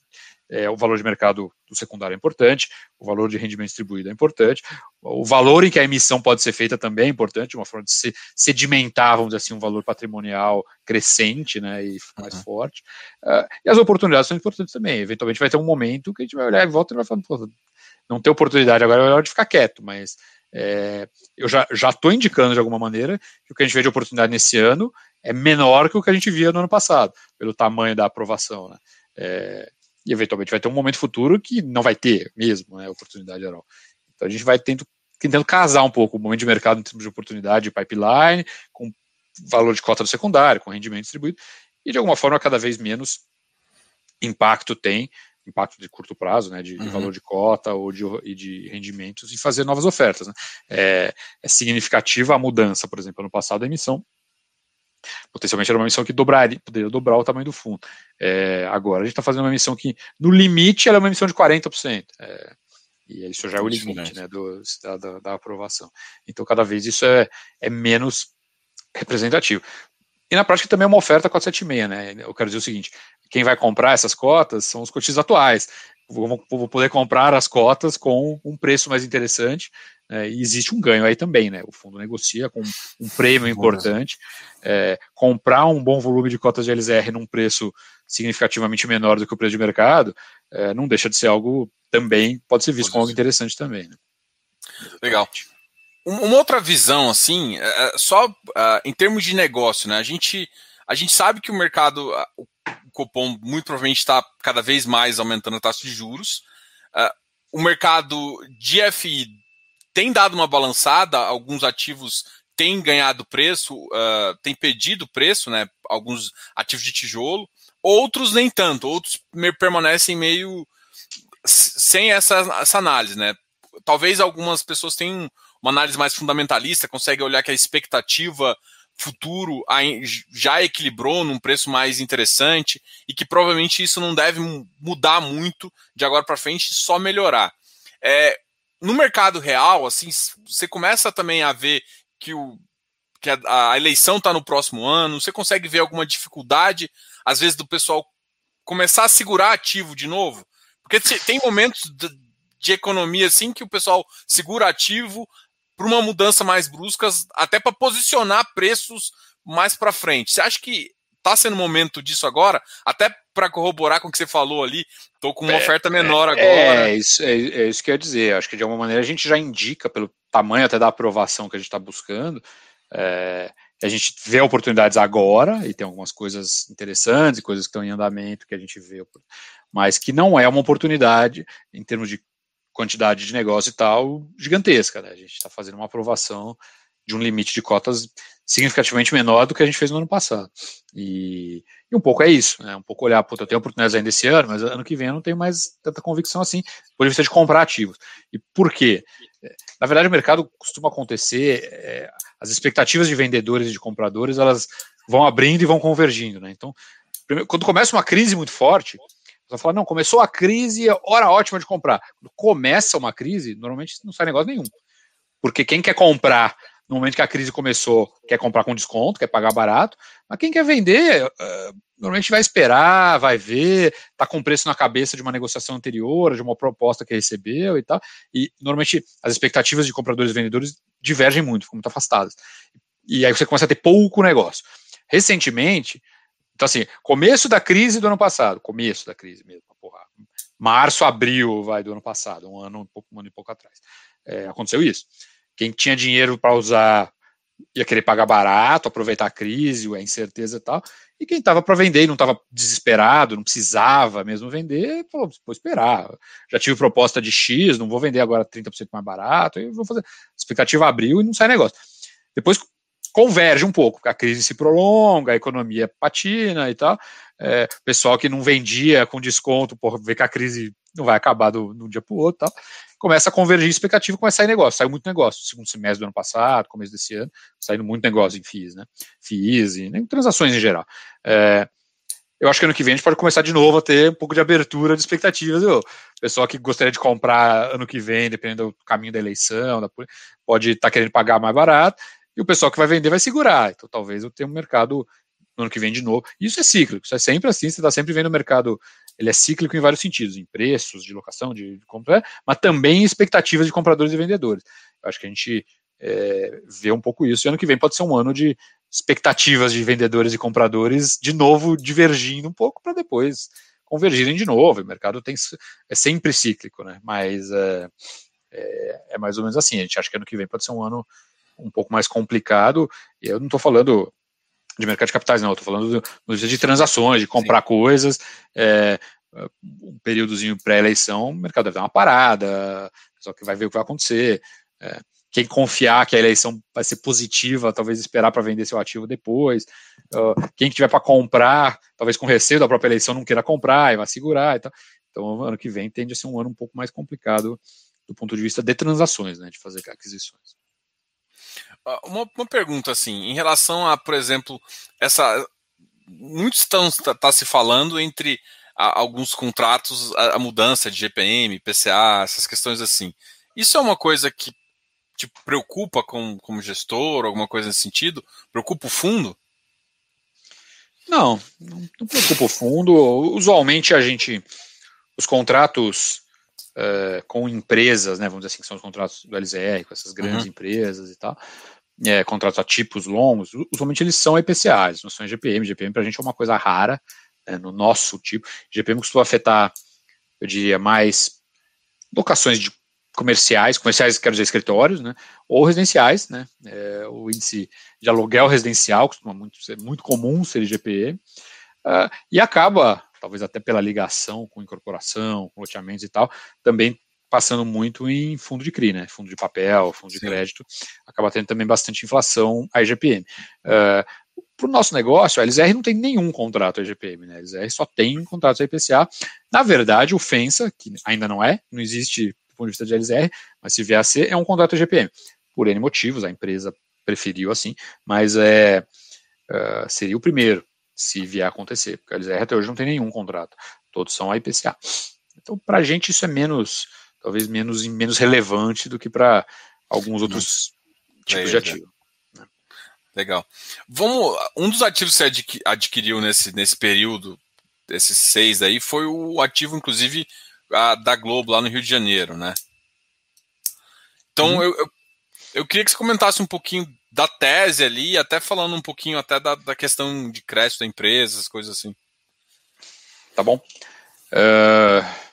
É, o valor de mercado do secundário é importante, o valor de rendimento distribuído é importante, o valor em que a emissão pode ser feita também é importante, uma forma de se sedimentar, vamos dizer assim, um valor patrimonial crescente né, e mais uhum. forte. Uh, e as oportunidades são importantes também. Eventualmente vai ter um momento que a gente vai olhar e volta e vai falar, não tem oportunidade agora, é hora de ficar quieto, mas é, eu já estou indicando de alguma maneira que o que a gente vê de oportunidade nesse ano é menor que o que a gente via no ano passado, pelo tamanho da aprovação. Né? É, e eventualmente vai ter um momento futuro que não vai ter mesmo né, oportunidade geral. Então a gente vai tendo, tentando casar um pouco o momento de mercado em termos de oportunidade de pipeline, com valor de cota do secundário, com rendimento distribuído, e de alguma forma cada vez menos impacto tem impacto de curto prazo, né, de, uhum. de valor de cota ou de, e de rendimentos, e fazer novas ofertas. Né. É, é, significativa a mudança, por exemplo, ano passado a emissão, potencialmente era uma emissão que dobraria, poderia dobrar o tamanho do fundo. É, agora a gente está fazendo uma emissão que, no limite, ela é uma emissão de 40%. É, e isso já é o limite né, do, da, da, da, aprovação. Então, cada vez isso é, é menos representativo. E na prática também é uma oferta 476, né? Eu quero dizer o seguinte: quem vai comprar essas cotas são os cotistas atuais. Vou, vou poder comprar as cotas com um preço mais interessante. Né? e existe um ganho aí também, né? O fundo negocia com um prêmio importante. É, comprar um bom volume de cotas de LZR num preço significativamente menor do que o preço de mercado, é, não deixa de ser algo também, pode ser visto como algo interessante também. Né? Legal. Uma outra visão, assim, é, é só uh, em termos de negócio, né? A gente, a gente sabe que o mercado, o Copom muito provavelmente está cada vez mais aumentando a taxa de juros. O mercado de FI tem dado uma balançada, alguns ativos têm ganhado preço, têm pedido preço, né? Alguns ativos de tijolo, outros nem tanto, outros permanecem meio sem essa, essa análise, né? Talvez algumas pessoas tenham uma análise mais fundamentalista, consegue olhar que a expectativa futuro já equilibrou num preço mais interessante e que provavelmente isso não deve mudar muito de agora para frente, só melhorar. É, no mercado real, assim, você começa também a ver que, o, que a, a eleição está no próximo ano, você consegue ver alguma dificuldade, às vezes, do pessoal começar a segurar ativo de novo? Porque tem momentos de, de economia assim que o pessoal segura ativo, para uma mudança mais brusca, até para posicionar preços mais para frente. Você acha que está sendo momento disso agora? Até para corroborar com o que você falou ali, estou com uma é, oferta menor é, agora. É isso, é, é isso que eu ia dizer. Acho que de alguma maneira a gente já indica, pelo tamanho até da aprovação que a gente está buscando, é, a gente vê oportunidades agora, e tem algumas coisas interessantes, coisas que estão em andamento que a gente vê, mas que não é uma oportunidade em termos de quantidade de negócio e tal gigantesca. Né? A gente está fazendo uma aprovação de um limite de cotas significativamente menor do que a gente fez no ano passado. E, e um pouco é isso, né? um pouco olhar, puta, eu tenho oportunidades ainda esse ano, mas ano que vem eu não tenho mais tanta convicção assim, por vista de comprar ativos. E por quê? Na verdade, o mercado costuma acontecer, é, as expectativas de vendedores e de compradores, elas vão abrindo e vão convergindo, né? Então, primeiro, quando começa uma crise muito forte, você fala, não, começou a crise, hora ótima de comprar. Quando começa uma crise, normalmente não sai negócio nenhum. Porque quem quer comprar no momento que a crise começou, quer comprar com desconto, quer pagar barato, mas quem quer vender, uh, normalmente vai esperar, vai ver, tá com preço na cabeça de uma negociação anterior, de uma proposta que recebeu e tal, e normalmente as expectativas de compradores e vendedores divergem muito, ficam muito afastadas. E aí você começa a ter pouco negócio. Recentemente, então, assim, começo da crise do ano passado, começo da crise mesmo, porra, março, abril, vai, do ano passado, um ano, um, pouco, um ano e pouco atrás. É, aconteceu isso. Quem tinha dinheiro para usar ia querer pagar barato, aproveitar a crise, a incerteza e tal. E quem estava para vender e não estava desesperado, não precisava mesmo vender, falou, vou esperar. Já tive proposta de X, não vou vender agora 30% mais barato, e vou fazer. A expectativa abriu e não sai negócio. Depois converge um pouco, a crise se prolonga, a economia patina e tal. É, pessoal que não vendia com desconto por ver que a crise não vai acabar do, de um dia para o outro tal. Começa a convergir expectativa, começa a sair negócio. Saiu muito negócio. Segundo semestre do ano passado, começo desse ano, saindo muito negócio em FIIs, né? FIIs e em transações em geral. É, eu acho que ano que vem a gente pode começar de novo a ter um pouco de abertura de expectativas. O pessoal que gostaria de comprar ano que vem, dependendo do caminho da eleição, da, pode estar tá querendo pagar mais barato, e o pessoal que vai vender vai segurar. Então talvez eu tenha um mercado no ano que vem de novo. Isso é cíclico, isso é sempre assim, você está sempre vendo o mercado, ele é cíclico em vários sentidos, em preços, de locação, de, de compra, mas também em expectativas de compradores e vendedores. Eu acho que a gente é, vê um pouco isso, e ano que vem pode ser um ano de expectativas de vendedores e compradores de novo divergindo um pouco para depois convergirem de novo. O mercado tem, é sempre cíclico, né? Mas é, é, é, mais ou menos assim. A gente acha que ano que vem pode ser um ano um pouco mais complicado. E eu não estou falando de mercado de capitais, não. Estou falando do, de transações, de comprar Sim. coisas. É, um períodozinho pré-eleição, o mercado deve dar uma parada, só que vai ver o que vai acontecer. É, quem confiar que a eleição vai ser positiva, talvez esperar para vender seu ativo depois. Uh, quem tiver para comprar, talvez com receio da própria eleição não queira comprar e vai segurar e tal. Então, ano que vem tende a ser um ano um pouco mais complicado do ponto de vista de transações, né, de fazer aquisições. Uma, uma pergunta assim, em relação a, por exemplo, essa muitos estão tá, tá se falando entre a, alguns contratos a, a mudança de GPM, PCA, essas questões assim. Isso é uma coisa que te preocupa com, como gestor, alguma coisa nesse sentido? Preocupa o fundo? Não, não preocupa o fundo. Usualmente a gente, os contratos uh, com empresas, né, vamos dizer assim, que são os contratos do LZR, com essas grandes uhum. empresas e tal, é, contratos a tipos longos, usualmente eles são EPCAs, não são GPM. GPM para a gente é uma coisa rara, né, no nosso tipo. GPM costuma afetar, eu diria, mais locações de comerciais, comerciais quero dizer escritórios, né, ou residenciais, né, é, o índice de aluguel residencial costuma muito, ser muito comum ser IGPE, uh, ah, e acaba, talvez até pela ligação com incorporação, com loteamentos e tal, também passando muito em fundo de CRI, né, fundo de papel, fundo de Sim. crédito, acaba tendo também bastante inflação a IGPM. Uh, para o nosso negócio, a LZR não tem nenhum contrato IGPM, né? A LZR só tem contratos IPCA. Na verdade, o FENSA, que ainda não é, não existe ponto de vista de LZR, mas se vier a ser, é um contrato GPM. Por N motivos, a empresa preferiu assim, mas é, uh, seria o primeiro se vier a acontecer, porque a LZR até hoje não tem nenhum contrato, todos são a IPCA. Então, para a gente, isso é menos, talvez menos, menos relevante do que para alguns outros hum. tipos é, de ativo. Né? Legal. Vamos, um dos ativos que você adquiriu nesse, nesse período, esses seis aí, foi o ativo, inclusive, a, da Globo lá no Rio de Janeiro, né? Então uhum. eu, eu, eu, queria que você comentasse um pouquinho da tese ali, até falando um pouquinho até da, da questão de crédito da empresa, essas coisas assim. Tá bom. Uh...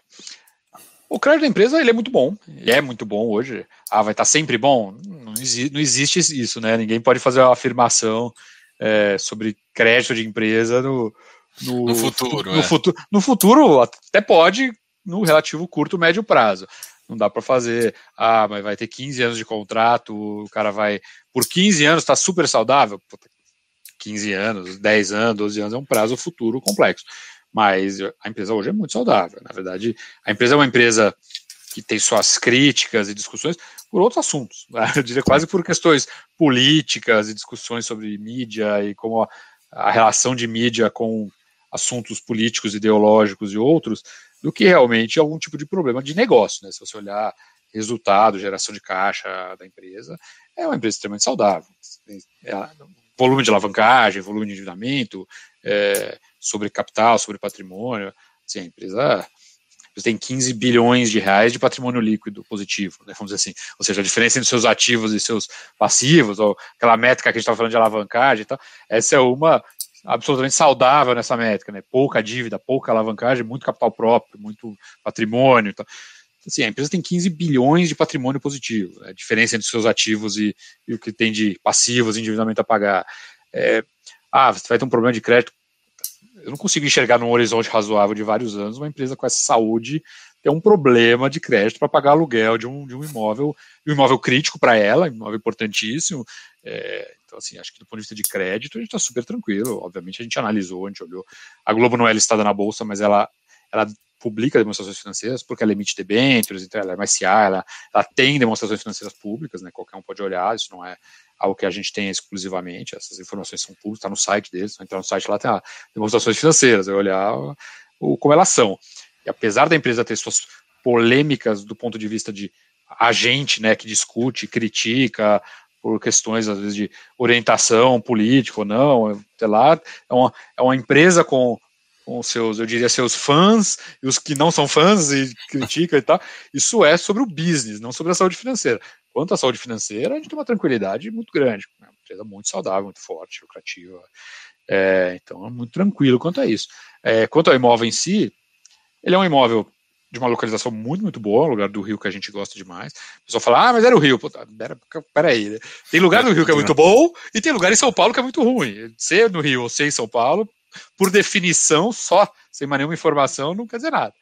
O crédito da empresa ele é muito bom, ele é muito bom hoje. Ah, vai estar sempre bom? Não, exi não existe isso, né? Ninguém pode fazer uma afirmação é, sobre crédito de empresa no, no, no futuro. No, é. futuro, no futuro até pode, no relativo curto, médio prazo. Não dá para fazer, ah, mas vai ter 15 anos de contrato, o cara vai, por 15 anos, está super saudável. 15 anos, 10 anos, 12 anos é um prazo futuro complexo. Mas a empresa hoje é muito saudável. Na verdade, a empresa é uma empresa que tem suas críticas e discussões por outros assuntos. Né? Eu diria quase por questões políticas e discussões sobre mídia e como a, a relação de mídia com assuntos políticos, ideológicos e outros, do que realmente algum tipo de problema de negócio. Né? Se você olhar resultado, geração de caixa da empresa, é uma empresa extremamente saudável. É, volume de alavancagem, volume de endividamento, é, sobre capital, sobre patrimônio. Assim, a empresa tem 15 bilhões de reais de patrimônio líquido positivo, né, vamos dizer assim. Ou seja, a diferença entre seus ativos e seus passivos, ou aquela métrica que a gente estava falando de alavancagem e tal, essa é uma absolutamente saudável nessa métrica, né? Pouca dívida, pouca alavancagem, muito capital próprio, muito patrimônio. Então, assim, a empresa tem 15 bilhões de patrimônio positivo, né? a diferença entre seus ativos e, e, o que tem de passivos, endividamento a pagar. É, ah, você vai ter um problema de crédito. Eu não consigo enxergar num horizonte razoável de vários anos uma empresa com essa saúde ter um problema de crédito para pagar aluguel de um, de um imóvel, um imóvel crítico para ela, um imóvel importantíssimo. É, então, assim, acho que do ponto de vista de crédito, a gente está super tranquilo. Obviamente, a gente analisou, a gente olhou. A Globo não é listada na Bolsa, mas ela, ela publica demonstrações financeiras porque ela emite debêntures, então ela é MSCI, ela, ela tem demonstrações financeiras públicas, né, qualquer um pode olhar, isso não é algo que a gente tem exclusivamente, essas informações são públicas, está no site deles, então entrar no site lá tem a demonstrações financeiras, eu olhar o, como elas são. E apesar da empresa ter suas polêmicas do ponto de vista de agente, né, que discute, critica, por questões, às vezes, de orientação política ou não, sei lá, é uma, é uma empresa com, com seus, eu diria, seus fãs e os que não são fãs e criticam e tal. Isso é sobre o business, não sobre a saúde financeira. Quanto à saúde financeira, a gente tem uma tranquilidade muito grande. É uma empresa muito saudável, muito forte, lucrativa. É, então, é muito tranquilo quanto a isso. É, quanto ao imóvel em si, ele é um imóvel de uma localização muito, muito boa, um lugar do Rio que a gente gosta demais. O pessoal fala, ah, mas era o Rio. Pô, pera, peraí, né? Tem lugar no Rio que é muito bom e tem lugar em São Paulo que é muito ruim. Ser no Rio ou ser em São Paulo, por definição, só, sem mais nenhuma informação, não quer dizer nada.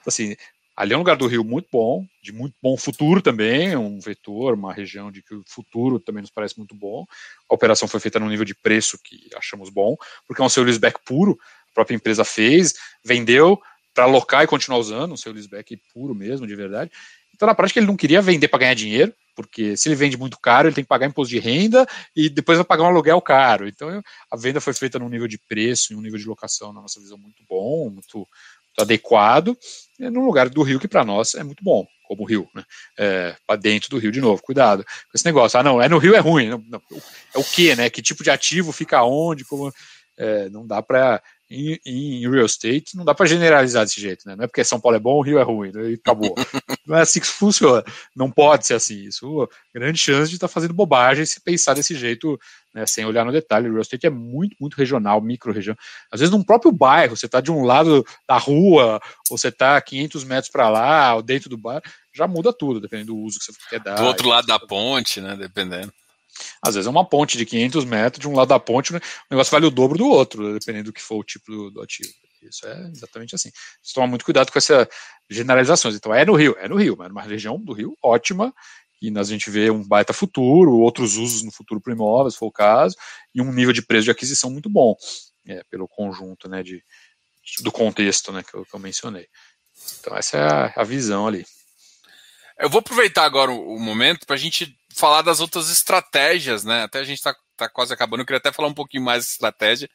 Então, assim, ali é um lugar do Rio muito bom, de muito bom futuro também, um vetor, uma região de que o futuro também nos parece muito bom. A operação foi feita num nível de preço que achamos bom, porque é um seu leaseback puro, a própria empresa fez, vendeu, para alocar e continuar usando o seu leaseback puro mesmo, de verdade. Então, na prática, ele não queria vender para ganhar dinheiro, porque se ele vende muito caro, ele tem que pagar imposto de renda e depois vai pagar um aluguel caro. Então, a venda foi feita num nível de preço e um nível de locação, na nossa visão, muito bom, muito, muito adequado, num lugar do Rio que para nós é muito bom, como o Rio, né? É, para dentro do Rio de novo, cuidado com esse negócio. Ah, não, é no Rio é ruim. Não, não, é o que, né? Que tipo de ativo fica onde? Como, é, não dá para em, em, real estate, não dá para generalizar desse jeito, né? Não é porque São Paulo é bom, o Rio é ruim, né? e acabou. [laughs] não é assim que funciona. Não pode ser assim. Isso grande chance de estar tá fazendo bobagem se pensar desse jeito, né, sem olhar no detalhe. O real estate é muito, muito regional, micro-região. Às vezes, num próprio bairro, você está de um lado da rua, ou você está 500 metros para lá, ou dentro do bairro, já muda tudo, dependendo do uso que você quer dar. Do outro lado da ponte, né? Dependendo. Às vezes é uma ponte de 500 metros, de um lado da ponte, o negócio vale o dobro do outro, dependendo do que for o tipo do, do ativo. Isso é exatamente assim. Você toma muito cuidado com essas generalizações. Então, é no Rio, é no Rio, mas numa região do Rio ótima, e a gente vê um baita futuro, outros usos no futuro para imóveis, se for o caso, e um nível de preço de aquisição muito bom, é, pelo conjunto né, de, do contexto né, que, eu, que eu mencionei. Então, essa é a, a visão ali. Eu vou aproveitar agora o, o momento para a gente falar das outras estratégias, né? Até a gente está tá quase acabando, eu queria até falar um pouquinho mais de estratégia.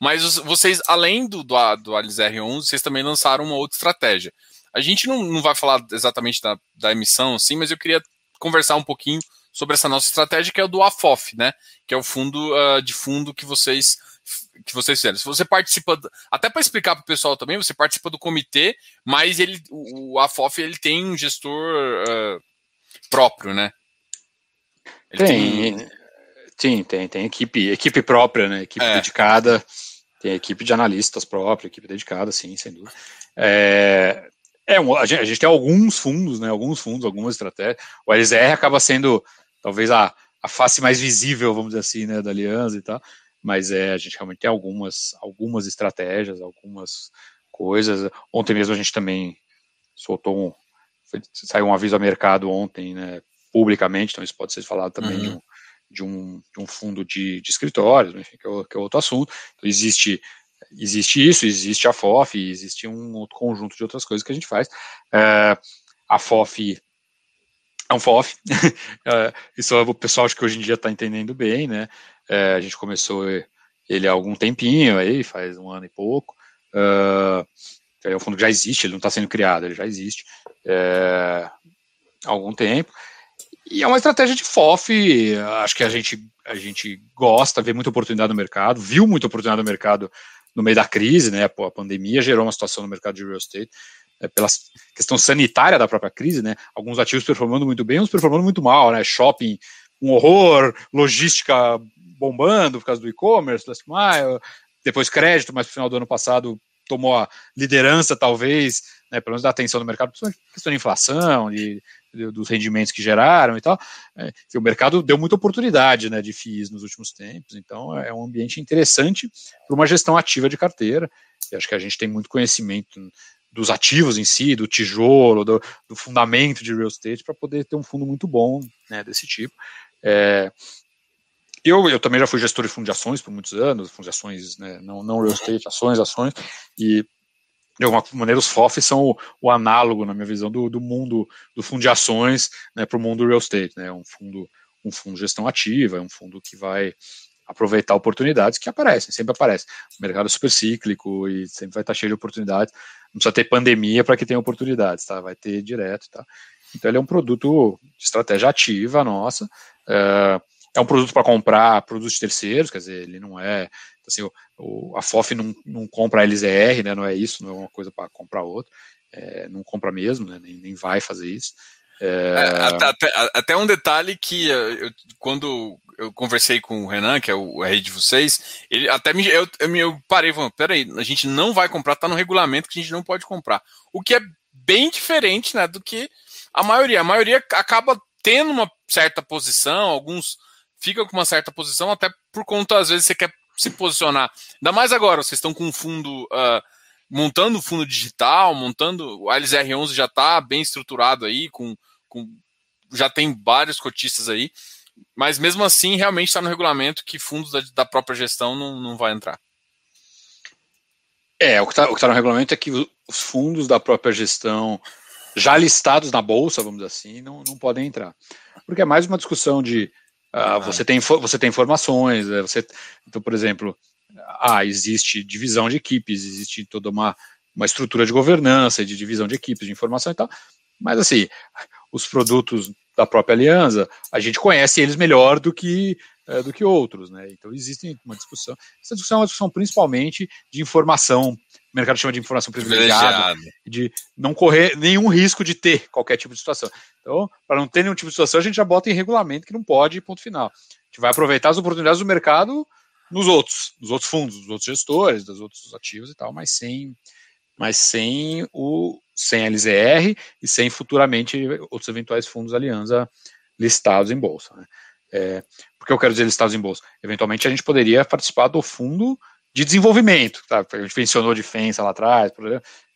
Mas vocês, além do, do, do Alice R11, vocês também lançaram uma outra estratégia. A gente não, não vai falar exatamente da, da emissão, sim, mas eu queria conversar um pouquinho sobre essa nossa estratégia, que é o do AFOF, né? Que é o fundo uh, de fundo que vocês que vocês fizeram. Se você participa, até para explicar para o pessoal também, você participa do comitê, mas ele, o, AFOF ele tem um gestor uh, próprio, né? Tem, tem, sim, tem, tem equipe, equipe própria, né? Equipe é. dedicada, tem equipe de analistas própria, equipe dedicada, sim, sem dúvida. É, é um, a, gente, a, gente, tem alguns fundos, né? Alguns fundos, algumas estratégias. O LZR acaba sendo talvez a, a face mais visível, vamos dizer assim, né, da aliança e tal. Mas é, a gente realmente tem algumas, algumas estratégias, algumas coisas. Ontem mesmo a gente também soltou um, foi, saiu um aviso ao mercado ontem, né, publicamente, então isso pode ser falado também uhum. de, um, de, um, de, um, fundo de, de escritórios, enfim, que é, que é, outro assunto. Então, existe, existe isso, existe a FOF, existe um outro conjunto de outras coisas que a gente faz. É, a FOF é um FOF, [laughs] é, isso o pessoal acho que hoje em dia está entendendo bem, né? É, a gente começou ele há algum tempinho, aí faz um ano e pouco. Uh, é um fundo que já existe, ele não está sendo criado, ele já existe é, há algum tempo. E é uma estratégia de FOF, acho que a gente, a gente gosta, vê muita oportunidade no mercado, viu muita oportunidade no mercado no meio da crise, né? A pandemia gerou uma situação no mercado de real estate, é, pela questão sanitária da própria crise, né? Alguns ativos performando muito bem, uns performando muito mal, né? Shopping, um horror, logística bombando por causa do e-commerce, last mile, depois crédito, mas no final do ano passado tomou a liderança, talvez, né, pelo menos da atenção do mercado, questão de inflação, e dos rendimentos que geraram e tal, é, que o mercado deu muita oportunidade né, de FIIs nos últimos tempos, então é um ambiente interessante para uma gestão ativa de carteira, e acho que a gente tem muito conhecimento dos ativos em si, do tijolo, do, do fundamento de real estate, para poder ter um fundo muito bom né, desse tipo. É, eu, eu também já fui gestor de fundo de ações por muitos anos, fundos de ações, né, não, não real estate, ações, ações, e de alguma maneira, os FOFs são o, o análogo, na minha visão, do, do mundo do fundo de ações né, para o mundo do real estate. Né, um fundo um fundo de gestão ativa, é um fundo que vai aproveitar oportunidades que aparecem, sempre aparecem. O mercado é super cíclico e sempre vai estar cheio de oportunidades. Não precisa ter pandemia para que tenha oportunidades, tá? Vai ter direto, tá? Então ele é um produto de estratégia ativa nossa. É, é um produto para comprar produtos terceiros, quer dizer, ele não é assim, o, a FOF não, não compra a LZR, né? Não é isso, não é uma coisa para comprar outro. É, não compra mesmo, né, nem, nem vai fazer isso. É... é até, até, um detalhe que eh, eu, quando eu conversei com o Renan, que é o rei de vocês, ele até me, eu, eu parei falando, peraí, a gente não vai comprar, tá no regulamento que a gente não pode comprar. O que é bem diferente né, do que a maioria. A maioria acaba tendo uma certa posição, alguns ficam com uma certa posição, até por conta, às vezes, você quer se posicionar. Ainda mais agora, vocês estão com um fundo. Uh, montando o fundo digital, montando. O ALSR11 já está bem estruturado aí, com, com, já tem vários cotistas aí, mas mesmo assim, realmente está no regulamento que fundos da, da, própria gestão não, não vai entrar. É, o que está tá no regulamento é que os fundos da própria gestão, já listados na bolsa, vamos dizer assim, não, não podem entrar. Porque é mais uma discussão de uh, você, tem, você tem informações, é, você, então, por exemplo, ah, existe divisão de equipes, existe toda uma, uma estrutura de governança, de divisão de equipes, de informação e tal, mas assim, os produtos da própria aliança, a gente conhece eles melhor do que é, do que outros, né? Então existe uma discussão. Essa discussão é uma discussão principalmente de informação, o mercado chama de informação privilegiada, de não correr nenhum risco de ter qualquer tipo de situação. Então, para não ter nenhum tipo de situação, a gente já bota em regulamento que não pode, ponto final. A gente vai aproveitar as oportunidades do mercado nos outros, nos outros fundos, nos outros gestores, dos outros ativos e tal, mas sem, mas sem o sem LZR e sem futuramente outros eventuais fundos Aliança listados em bolsa. Né? É, porque eu quero dizer listados em bolsa? Eventualmente a gente poderia participar do fundo de desenvolvimento, tá? a gente mencionou de FENSA lá atrás,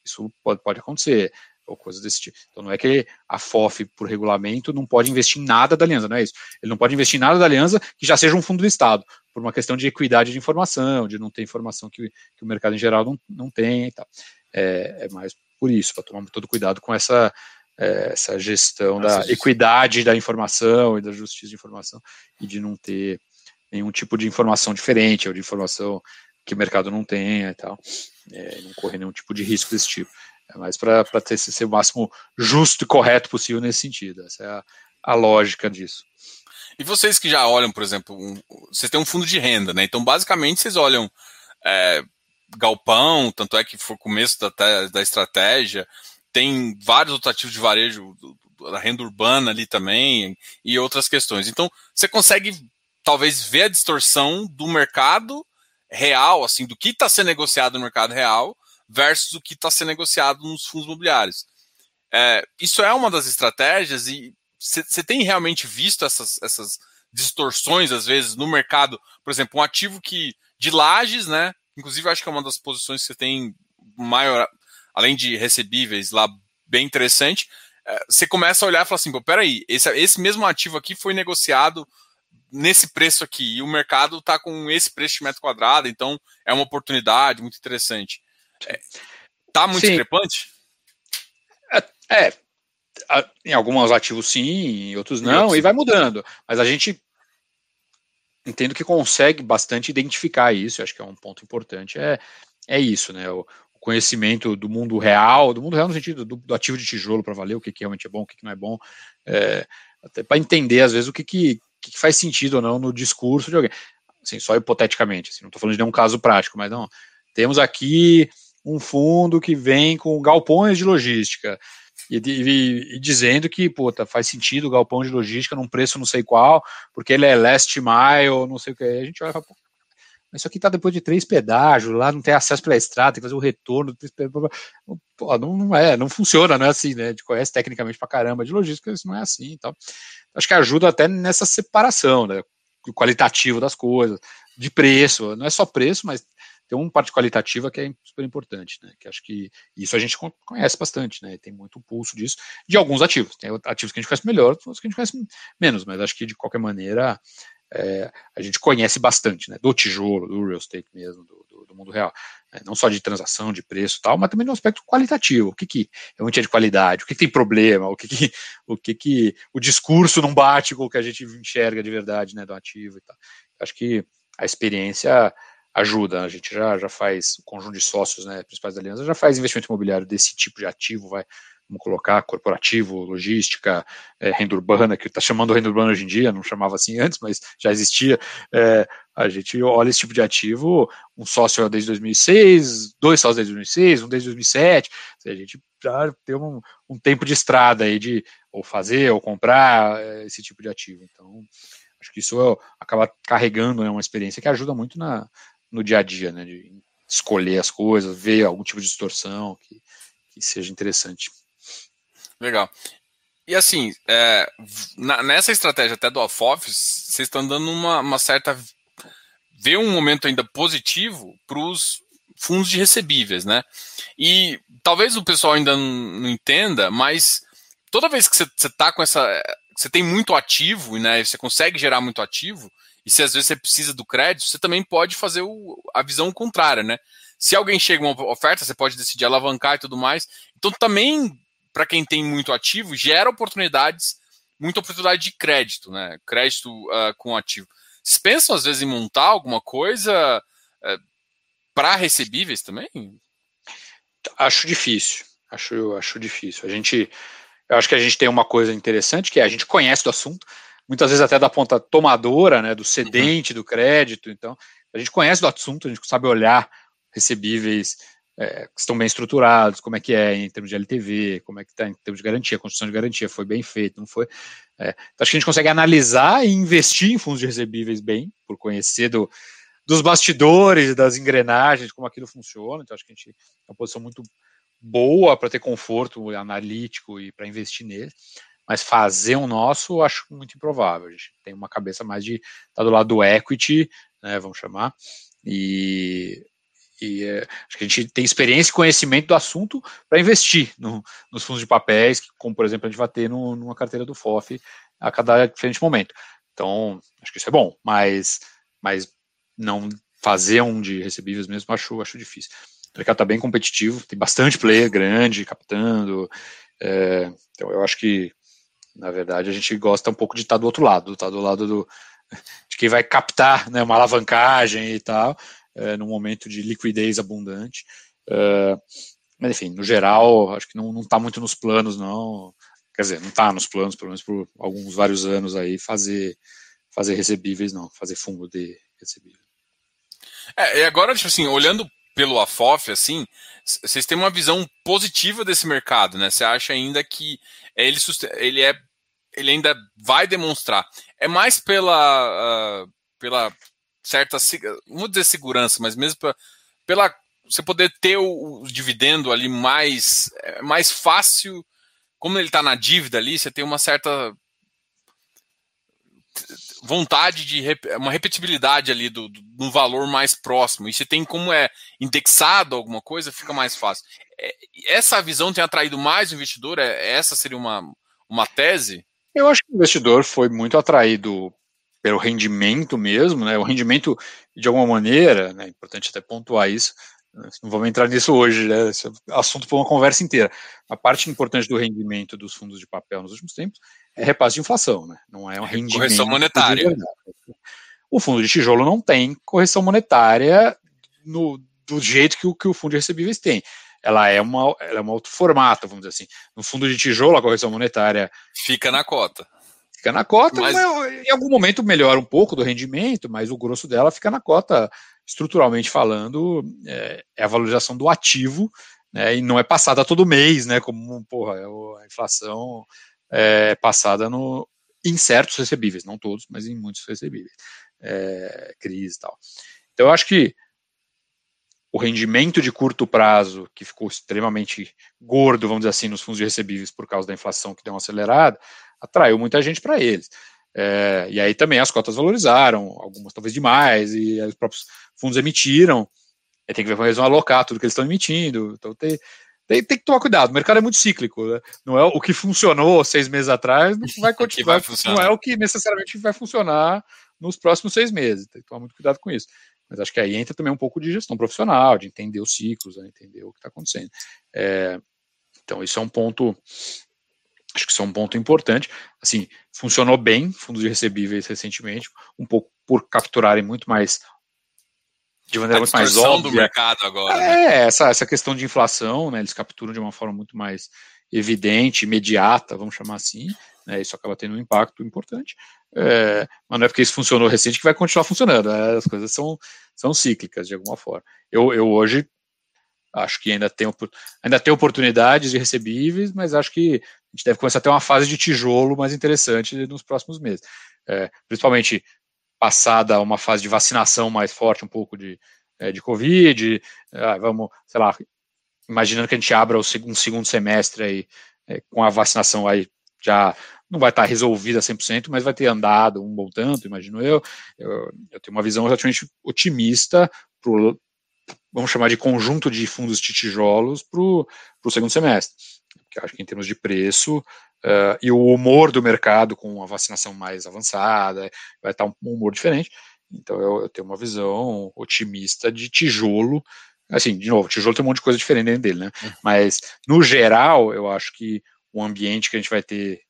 isso pode, pode acontecer ou coisas desse tipo. Então não é que a FOF, por regulamento, não pode investir em nada da aliança, não é isso. Ele não pode investir em nada da aliança que já seja um fundo do Estado, por uma questão de equidade de informação, de não ter informação que, que o mercado em geral não, não tem e tal. É, é mais por isso, para tomar todo cuidado com essa, é, essa gestão Nossa, da equidade da informação e da justiça de informação e de não ter nenhum tipo de informação diferente ou de informação que o mercado não tenha e tal, é, não correr nenhum tipo de risco desse tipo. É mais para ser o máximo justo e correto possível nesse sentido. Essa é a, a lógica disso. E vocês que já olham, por exemplo, um, vocês têm um fundo de renda, né? Então, basicamente, vocês olham é, galpão, tanto é que foi o começo da, da estratégia, tem vários ativos de varejo, da renda urbana ali também, e outras questões. Então, você consegue talvez ver a distorção do mercado real, assim, do que está sendo negociado no mercado real, versus o que está sendo negociado nos fundos imobiliários. É, isso é uma das estratégias e você tem realmente visto essas, essas distorções, às vezes, no mercado? Por exemplo, um ativo que de lajes, né? Inclusive, acho que é uma das posições que você tem maior, além de recebíveis lá, bem interessante. É, você começa a olhar e fala assim: pô, peraí, esse, esse mesmo ativo aqui foi negociado nesse preço aqui, e o mercado está com esse preço de metro quadrado, então é uma oportunidade muito interessante. É, tá muito sim. discrepante? É, é, em alguns ativos sim, em outros não, e, e vai mudando. Mas a gente entendo que consegue bastante identificar isso, acho que é um ponto importante, é, é isso, né? O conhecimento do mundo real, do mundo real no sentido do, do ativo de tijolo para valer o que, que, realmente é bom, o que, que não é bom, é, até para entender às vezes o que, que, que, faz sentido ou não no discurso de alguém. Assim, só hipoteticamente, assim, não estou falando de nenhum caso prático, mas não. Temos aqui um fundo que vem com galpões de logística e, e, e dizendo que puta, faz sentido o galpão de logística num preço não sei qual, porque ele é last mile, não sei o que. A gente olha e fala, isso aqui está depois de três pedágios, lá não tem acesso pela estrada, tem que fazer o retorno. Pô, não, não, é, não funciona, não é assim, né? A gente conhece tecnicamente pra caramba de logística, isso não é assim. Então, acho que ajuda até nessa separação, né? Qualitativo das coisas, de preço, não é só preço, mas tem uma parte qualitativa que é super importante, né? Que acho que isso a gente conhece bastante, né? Tem muito pulso disso, de alguns ativos. Tem ativos que a gente conhece melhor, outros que a gente conhece menos, mas acho que de qualquer maneira é, a gente conhece bastante, né, do tijolo, do real estate mesmo, do, do, do mundo real. Né, não só de transação, de preço e tal, mas também no aspecto qualitativo. O que, que realmente é de qualidade, o que, que tem problema, o que, que, o que, que o discurso não bate com o que a gente enxerga de verdade né, do ativo e tal. Acho que a experiência ajuda. A gente já, já faz, o conjunto de sócios né, principais da aliança já faz investimento imobiliário desse tipo de ativo, vai vamos colocar corporativo, logística, é, renda urbana, que está chamando renda urbana hoje em dia, não chamava assim antes, mas já existia. É, a gente olha esse tipo de ativo, um sócio desde 2006, dois sócios desde 2006, um desde 2007, a gente já tem um, um tempo de estrada aí de ou fazer ou comprar é, esse tipo de ativo. Então, acho que isso acaba carregando né, uma experiência que ajuda muito na, no dia a dia, né, de escolher as coisas, ver algum tipo de distorção que, que seja interessante. Legal. E assim, é, na, nessa estratégia até do off-office, vocês estão dando uma, uma certa. ver um momento ainda positivo para os fundos de recebíveis, né? E talvez o pessoal ainda não, não entenda, mas toda vez que você está com essa. Você tem muito ativo, né? Você consegue gerar muito ativo, e se às vezes você precisa do crédito, você também pode fazer o, a visão contrária, né? Se alguém chega uma oferta, você pode decidir alavancar e tudo mais. Então também para quem tem muito ativo, gera oportunidades, muita oportunidade de crédito, né? Crédito uh, com ativo. Vocês pensam, às vezes, em montar alguma coisa uh, para recebíveis também? Acho difícil. Acho, acho difícil. A gente. Eu acho que a gente tem uma coisa interessante, que é a gente conhece do assunto, muitas vezes até da ponta tomadora, né, do cedente uhum. do crédito. Então, a gente conhece do assunto, a gente sabe olhar recebíveis é, estão bem estruturados, como é que é em termos de LTV, como é que está em termos de garantia, construção de garantia, foi bem feito, não foi? É, então acho que a gente consegue analisar e investir em fundos de recebíveis bem, por conhecer do, dos bastidores, das engrenagens, como aquilo funciona, então acho que a gente tem uma posição muito boa para ter conforto analítico e para investir nele, mas fazer um nosso acho muito improvável, a gente tem uma cabeça mais de estar tá do lado do equity, né, vamos chamar, e e é, acho que a gente tem experiência e conhecimento do assunto para investir no, nos fundos de papéis, como por exemplo a gente vai ter no, numa carteira do FOF a cada diferente momento. Então, acho que isso é bom, mas, mas não fazer um de recebíveis mesmo acho, acho difícil. O mercado está bem competitivo, tem bastante player grande captando. É, então, eu acho que, na verdade, a gente gosta um pouco de estar do outro lado, estar do lado do, de quem vai captar né, uma alavancagem e tal, é, num momento de liquidez abundante. É, mas, enfim, no geral, acho que não está muito nos planos, não. Quer dizer, não está nos planos, pelo menos por alguns vários anos aí, fazer, fazer recebíveis, não, fazer fundo de recebíveis. É, e agora, tipo assim, olhando pelo AFOF, assim, vocês têm uma visão positiva desse mercado, né? Você acha ainda que ele, ele é ele ainda vai demonstrar. É mais pela, uh, pela certa, vou dizer segurança, mas mesmo pra, pela você poder ter o, o, dividendo ali mais, é mais fácil, como ele está na dívida ali, você tem uma certa vontade de uma repetibilidade ali do, do, do valor mais próximo. E se tem como é indexado alguma coisa, fica mais fácil. É, essa visão tem atraído mais o investidor? É, essa seria uma, uma tese? Eu acho que o investidor foi muito atraído pelo rendimento mesmo, né? O rendimento, de alguma maneira, né, é importante até pontuar isso, não vamos entrar nisso hoje, né? Esse é assunto para uma conversa inteira. A parte importante do rendimento dos fundos de papel nos últimos tempos é repasse de inflação, né? Não é um rendimento. Correção monetária. O fundo de tijolo não tem correção monetária no, do jeito que o, que o fundo de recebíveis tem. Ela é, uma, ela é um outro formato, vamos dizer assim. No fundo de tijolo, a correção monetária. Fica na cota fica na cota, mas... em algum momento melhora um pouco do rendimento, mas o grosso dela fica na cota, estruturalmente falando, é, é a valorização do ativo, né, e não é passada todo mês, né, como porra, é a inflação é passada no, em certos recebíveis, não todos, mas em muitos recebíveis, é, crise e tal. Então eu acho que o rendimento de curto prazo, que ficou extremamente gordo, vamos dizer assim, nos fundos de recebíveis por causa da inflação que deu uma acelerada, atraiu muita gente para eles. É, e aí também as cotas valorizaram, algumas talvez demais, e os próprios fundos emitiram. Aí tem que ver como eles vão alocar tudo que eles estão emitindo. Então tem, tem, tem, que tomar cuidado. O mercado é muito cíclico. Né? Não é o que funcionou seis meses atrás, não [laughs] vai continuar. Vai não é o que necessariamente vai funcionar nos próximos seis meses. Tem que tomar muito cuidado com isso. Mas acho que aí entra também um pouco de gestão profissional, de entender os ciclos, né, entender o que está acontecendo. É, então, isso é um ponto. Acho que isso é um ponto importante. Assim, funcionou bem, fundos de recebíveis recentemente, um pouco por capturarem muito mais de maneira muito mais óbvia. do mercado agora. É, né? essa, essa questão de inflação, né, eles capturam de uma forma muito mais evidente, imediata, vamos chamar assim, né, isso acaba tendo um impacto importante. É, mas não é porque isso funcionou recente que vai continuar funcionando. Né, as coisas são, são cíclicas de alguma forma. Eu, eu hoje acho que ainda tem, ainda tem oportunidades de recebíveis, mas acho que a gente deve começar a ter uma fase de tijolo mais interessante nos próximos meses. É, principalmente passada uma fase de vacinação mais forte, um pouco de, é, de Covid, é, vamos, sei lá, imaginando que a gente abra o um segundo semestre aí, é, com a vacinação aí já não vai estar resolvida 100%, mas vai ter andado um bom tanto, imagino eu. Eu, eu tenho uma visão relativamente otimista pro, vamos chamar de conjunto de fundos de tijolos para o segundo semestre. Porque acho que em termos de preço, Uh, e o humor do mercado com a vacinação mais avançada vai estar um humor diferente. Então eu, eu, tenho uma visão otimista de tijolo. Assim, de novo, tijolo tem um monte de coisa diferente dentro dele, né? Uhum. Mas no geral, eu acho que o ambiente que a gente vai ter,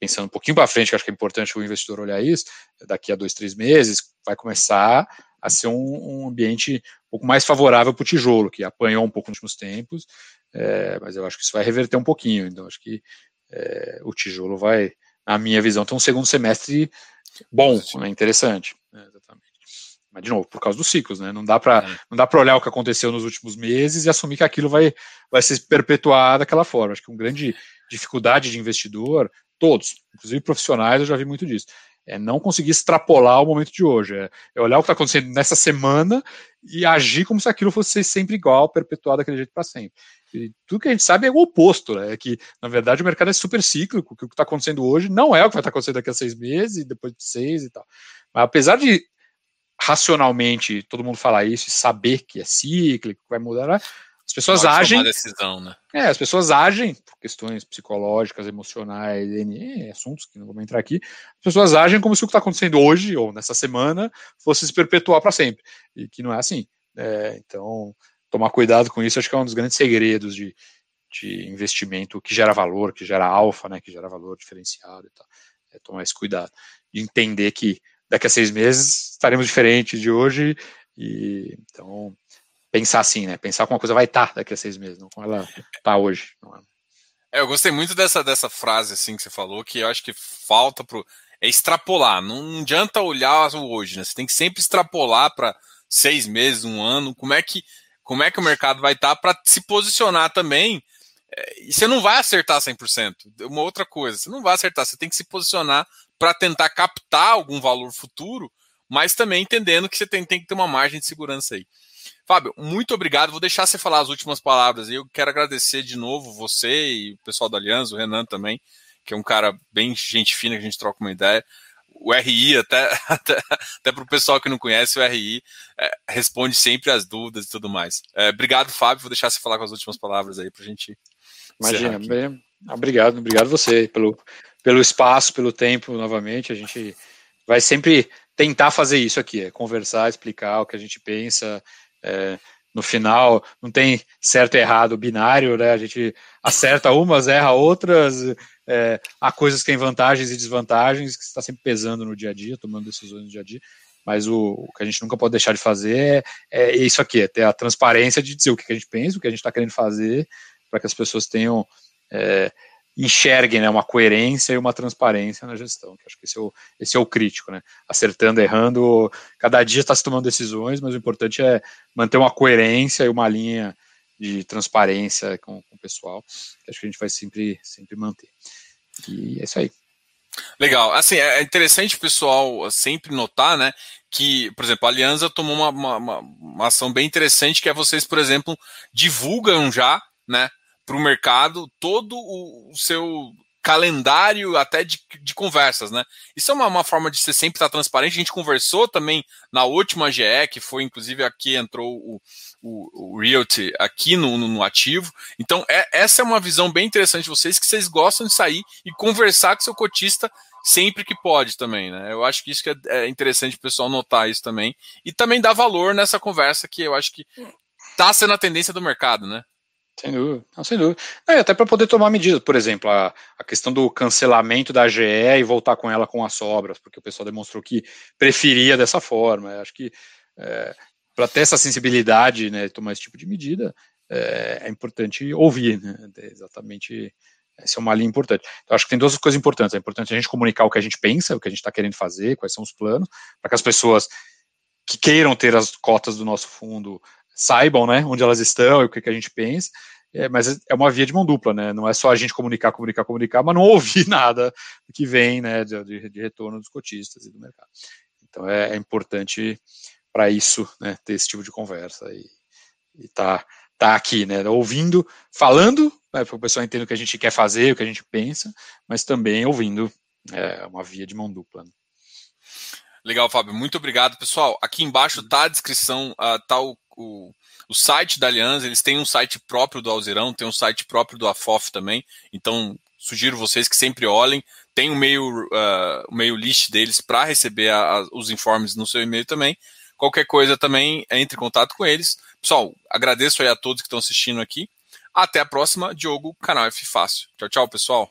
pensando um pouquinho para frente, que acho que é importante o investidor olhar isso, daqui a dois, três meses, vai começar a ser um, um ambiente um pouco mais favorável para o tijolo, que apanhou um pouco nos últimos tempos, é, mas eu acho que isso vai reverter um pouquinho. Então, acho que é, o tijolo vai, na minha visão, ter um segundo semestre bom, né, interessante. Né, exatamente. Mas, de novo, por causa dos ciclos, né? Não dá para é. não dá para olhar o que aconteceu nos últimos meses e assumir que aquilo vai, vai se perpetuar daquela forma. Acho que uma grande dificuldade de investidor, todos, inclusive profissionais, eu já vi muito disso, é não conseguir extrapolar o momento de hoje. É, é olhar o que está acontecendo nessa semana e agir como se aquilo fosse sempre igual, perpetuado daquele jeito para sempre. E tudo que a gente sabe é o oposto, né? É que, na verdade, o mercado é super cíclico, que o que está acontecendo hoje não é o que vai estar tá acontecendo daqui a seis meses, depois de seis e tal. Mas apesar de racionalmente todo mundo falar isso e saber que é cíclico, que vai mudar, né? As pessoas Pode agem. Decisão, né? É, as pessoas agem por questões psicológicas, emocionais, assuntos que não vamos entrar aqui. As pessoas agem como se o que está acontecendo hoje ou nessa semana fosse se perpetuar para sempre. E que não é assim. É, então, tomar cuidado com isso, acho que é um dos grandes segredos de, de investimento que gera valor, que gera alfa, né, que gera valor diferenciado e tal. É tomar esse cuidado. E entender que daqui a seis meses estaremos diferentes de hoje. E então pensar assim, né? Pensar como a coisa vai estar daqui a seis meses, não como ela está hoje. É? é, eu gostei muito dessa, dessa frase assim que você falou, que eu acho que falta pro é extrapolar. Não, não adianta olhar o hoje, né? Você tem que sempre extrapolar para seis meses, um ano. Como é que como é que o mercado vai estar tá para se posicionar também. É, e você não vai acertar 100%. Uma outra coisa, você não vai acertar, você tem que se posicionar para tentar captar algum valor futuro, mas também entendendo que você tem, tem que ter uma margem de segurança aí. Fábio, muito obrigado. Vou deixar você falar as últimas palavras. Eu quero agradecer de novo você e o pessoal da Aliança, o Renan também, que é um cara bem gente fina que a gente troca uma ideia o RI, [laughs] até, até, até para o pessoal que não conhece, o RI é, responde sempre as dúvidas e tudo mais. É, obrigado, Fábio. Vou deixar você falar com as últimas palavras aí para a gente. Imagina, bem, obrigado, obrigado você pelo, pelo espaço, pelo tempo novamente. A gente vai sempre tentar fazer isso aqui, é conversar, explicar o que a gente pensa. É, no final não tem certo e errado binário, né? A gente acerta umas, erra outras. É, há coisas que têm vantagens e desvantagens que está sempre pesando no dia a dia, tomando decisões no dia a dia. Mas o, o que a gente nunca pode deixar de fazer é, é isso aqui, é ter a transparência de dizer o que a gente pensa, o que a gente está querendo fazer, para que as pessoas tenham é, enxerguem né, uma coerência e uma transparência na gestão, que acho que esse é o, esse é o crítico, né? Acertando, errando, cada dia está se tomando decisões, mas o importante é manter uma coerência e uma linha de transparência com, com o pessoal, que acho que a gente vai sempre, sempre manter. E é isso aí. Legal. Assim, é interessante o pessoal sempre notar, né, que, por exemplo, a Aliança tomou uma, uma, uma ação bem interessante, que é vocês, por exemplo, divulgam já, né, para o mercado todo o, o, seu calendário até de, de conversas, né? Isso é uma, uma, forma de você sempre estar transparente. A gente conversou também na última GE, que foi inclusive aqui entrou o, o, o Realty aqui no, no, no ativo. Então, é, essa é uma visão bem interessante de vocês, que vocês gostam de sair e conversar com seu cotista sempre que pode também, né? Eu acho que isso que é, é interessante o pessoal notar isso também. E também dar valor nessa conversa que eu acho que está sendo a tendência do mercado, né? Sem dúvida, não, sem dúvida. É, até para poder tomar medidas, por exemplo, a, a, questão do cancelamento da GE e voltar com ela com as sobras, porque o pessoal demonstrou que preferia dessa forma. Eu acho que é, para ter essa sensibilidade, né, tomar esse tipo de medida, é, é importante ouvir, né, exatamente essa é uma linha importante. Então, acho que tem duas coisas importantes. É importante a gente comunicar o que a gente pensa, o que a gente está querendo fazer, quais são os planos, para que as pessoas que queiram ter as cotas do nosso fundo saibam, né, onde elas estão e o que, que a gente pensa. É, mas é uma via de mão dupla, né? Não é só a gente comunicar, comunicar, comunicar, mas não ouvir [laughs] nada que vem, né, de, de retorno dos cotistas e do mercado. Então é, é importante para isso, né, ter esse tipo de conversa e, e tá, tá aqui, né, ouvindo, falando, né, para o pessoal entender o que a gente quer fazer, o que a gente pensa, mas também ouvindo, é uma via de mão dupla. Né? Legal, Fábio. Muito obrigado, pessoal. Aqui embaixo tá a descrição, uh, tá o, o, o, site da Aliança. Eles têm um site próprio do Alzirão, tem um site próprio do AFOF também. Então, sugiro vocês que sempre olhem. Tem o um meio, uh, meio list deles para receber a, a, os informes no seu e-mail também. Qualquer coisa também, entre em contato com eles. Pessoal, agradeço aí a todos que estão assistindo aqui. Até a próxima. Diogo, canal F Fácil. Tchau, tchau, pessoal.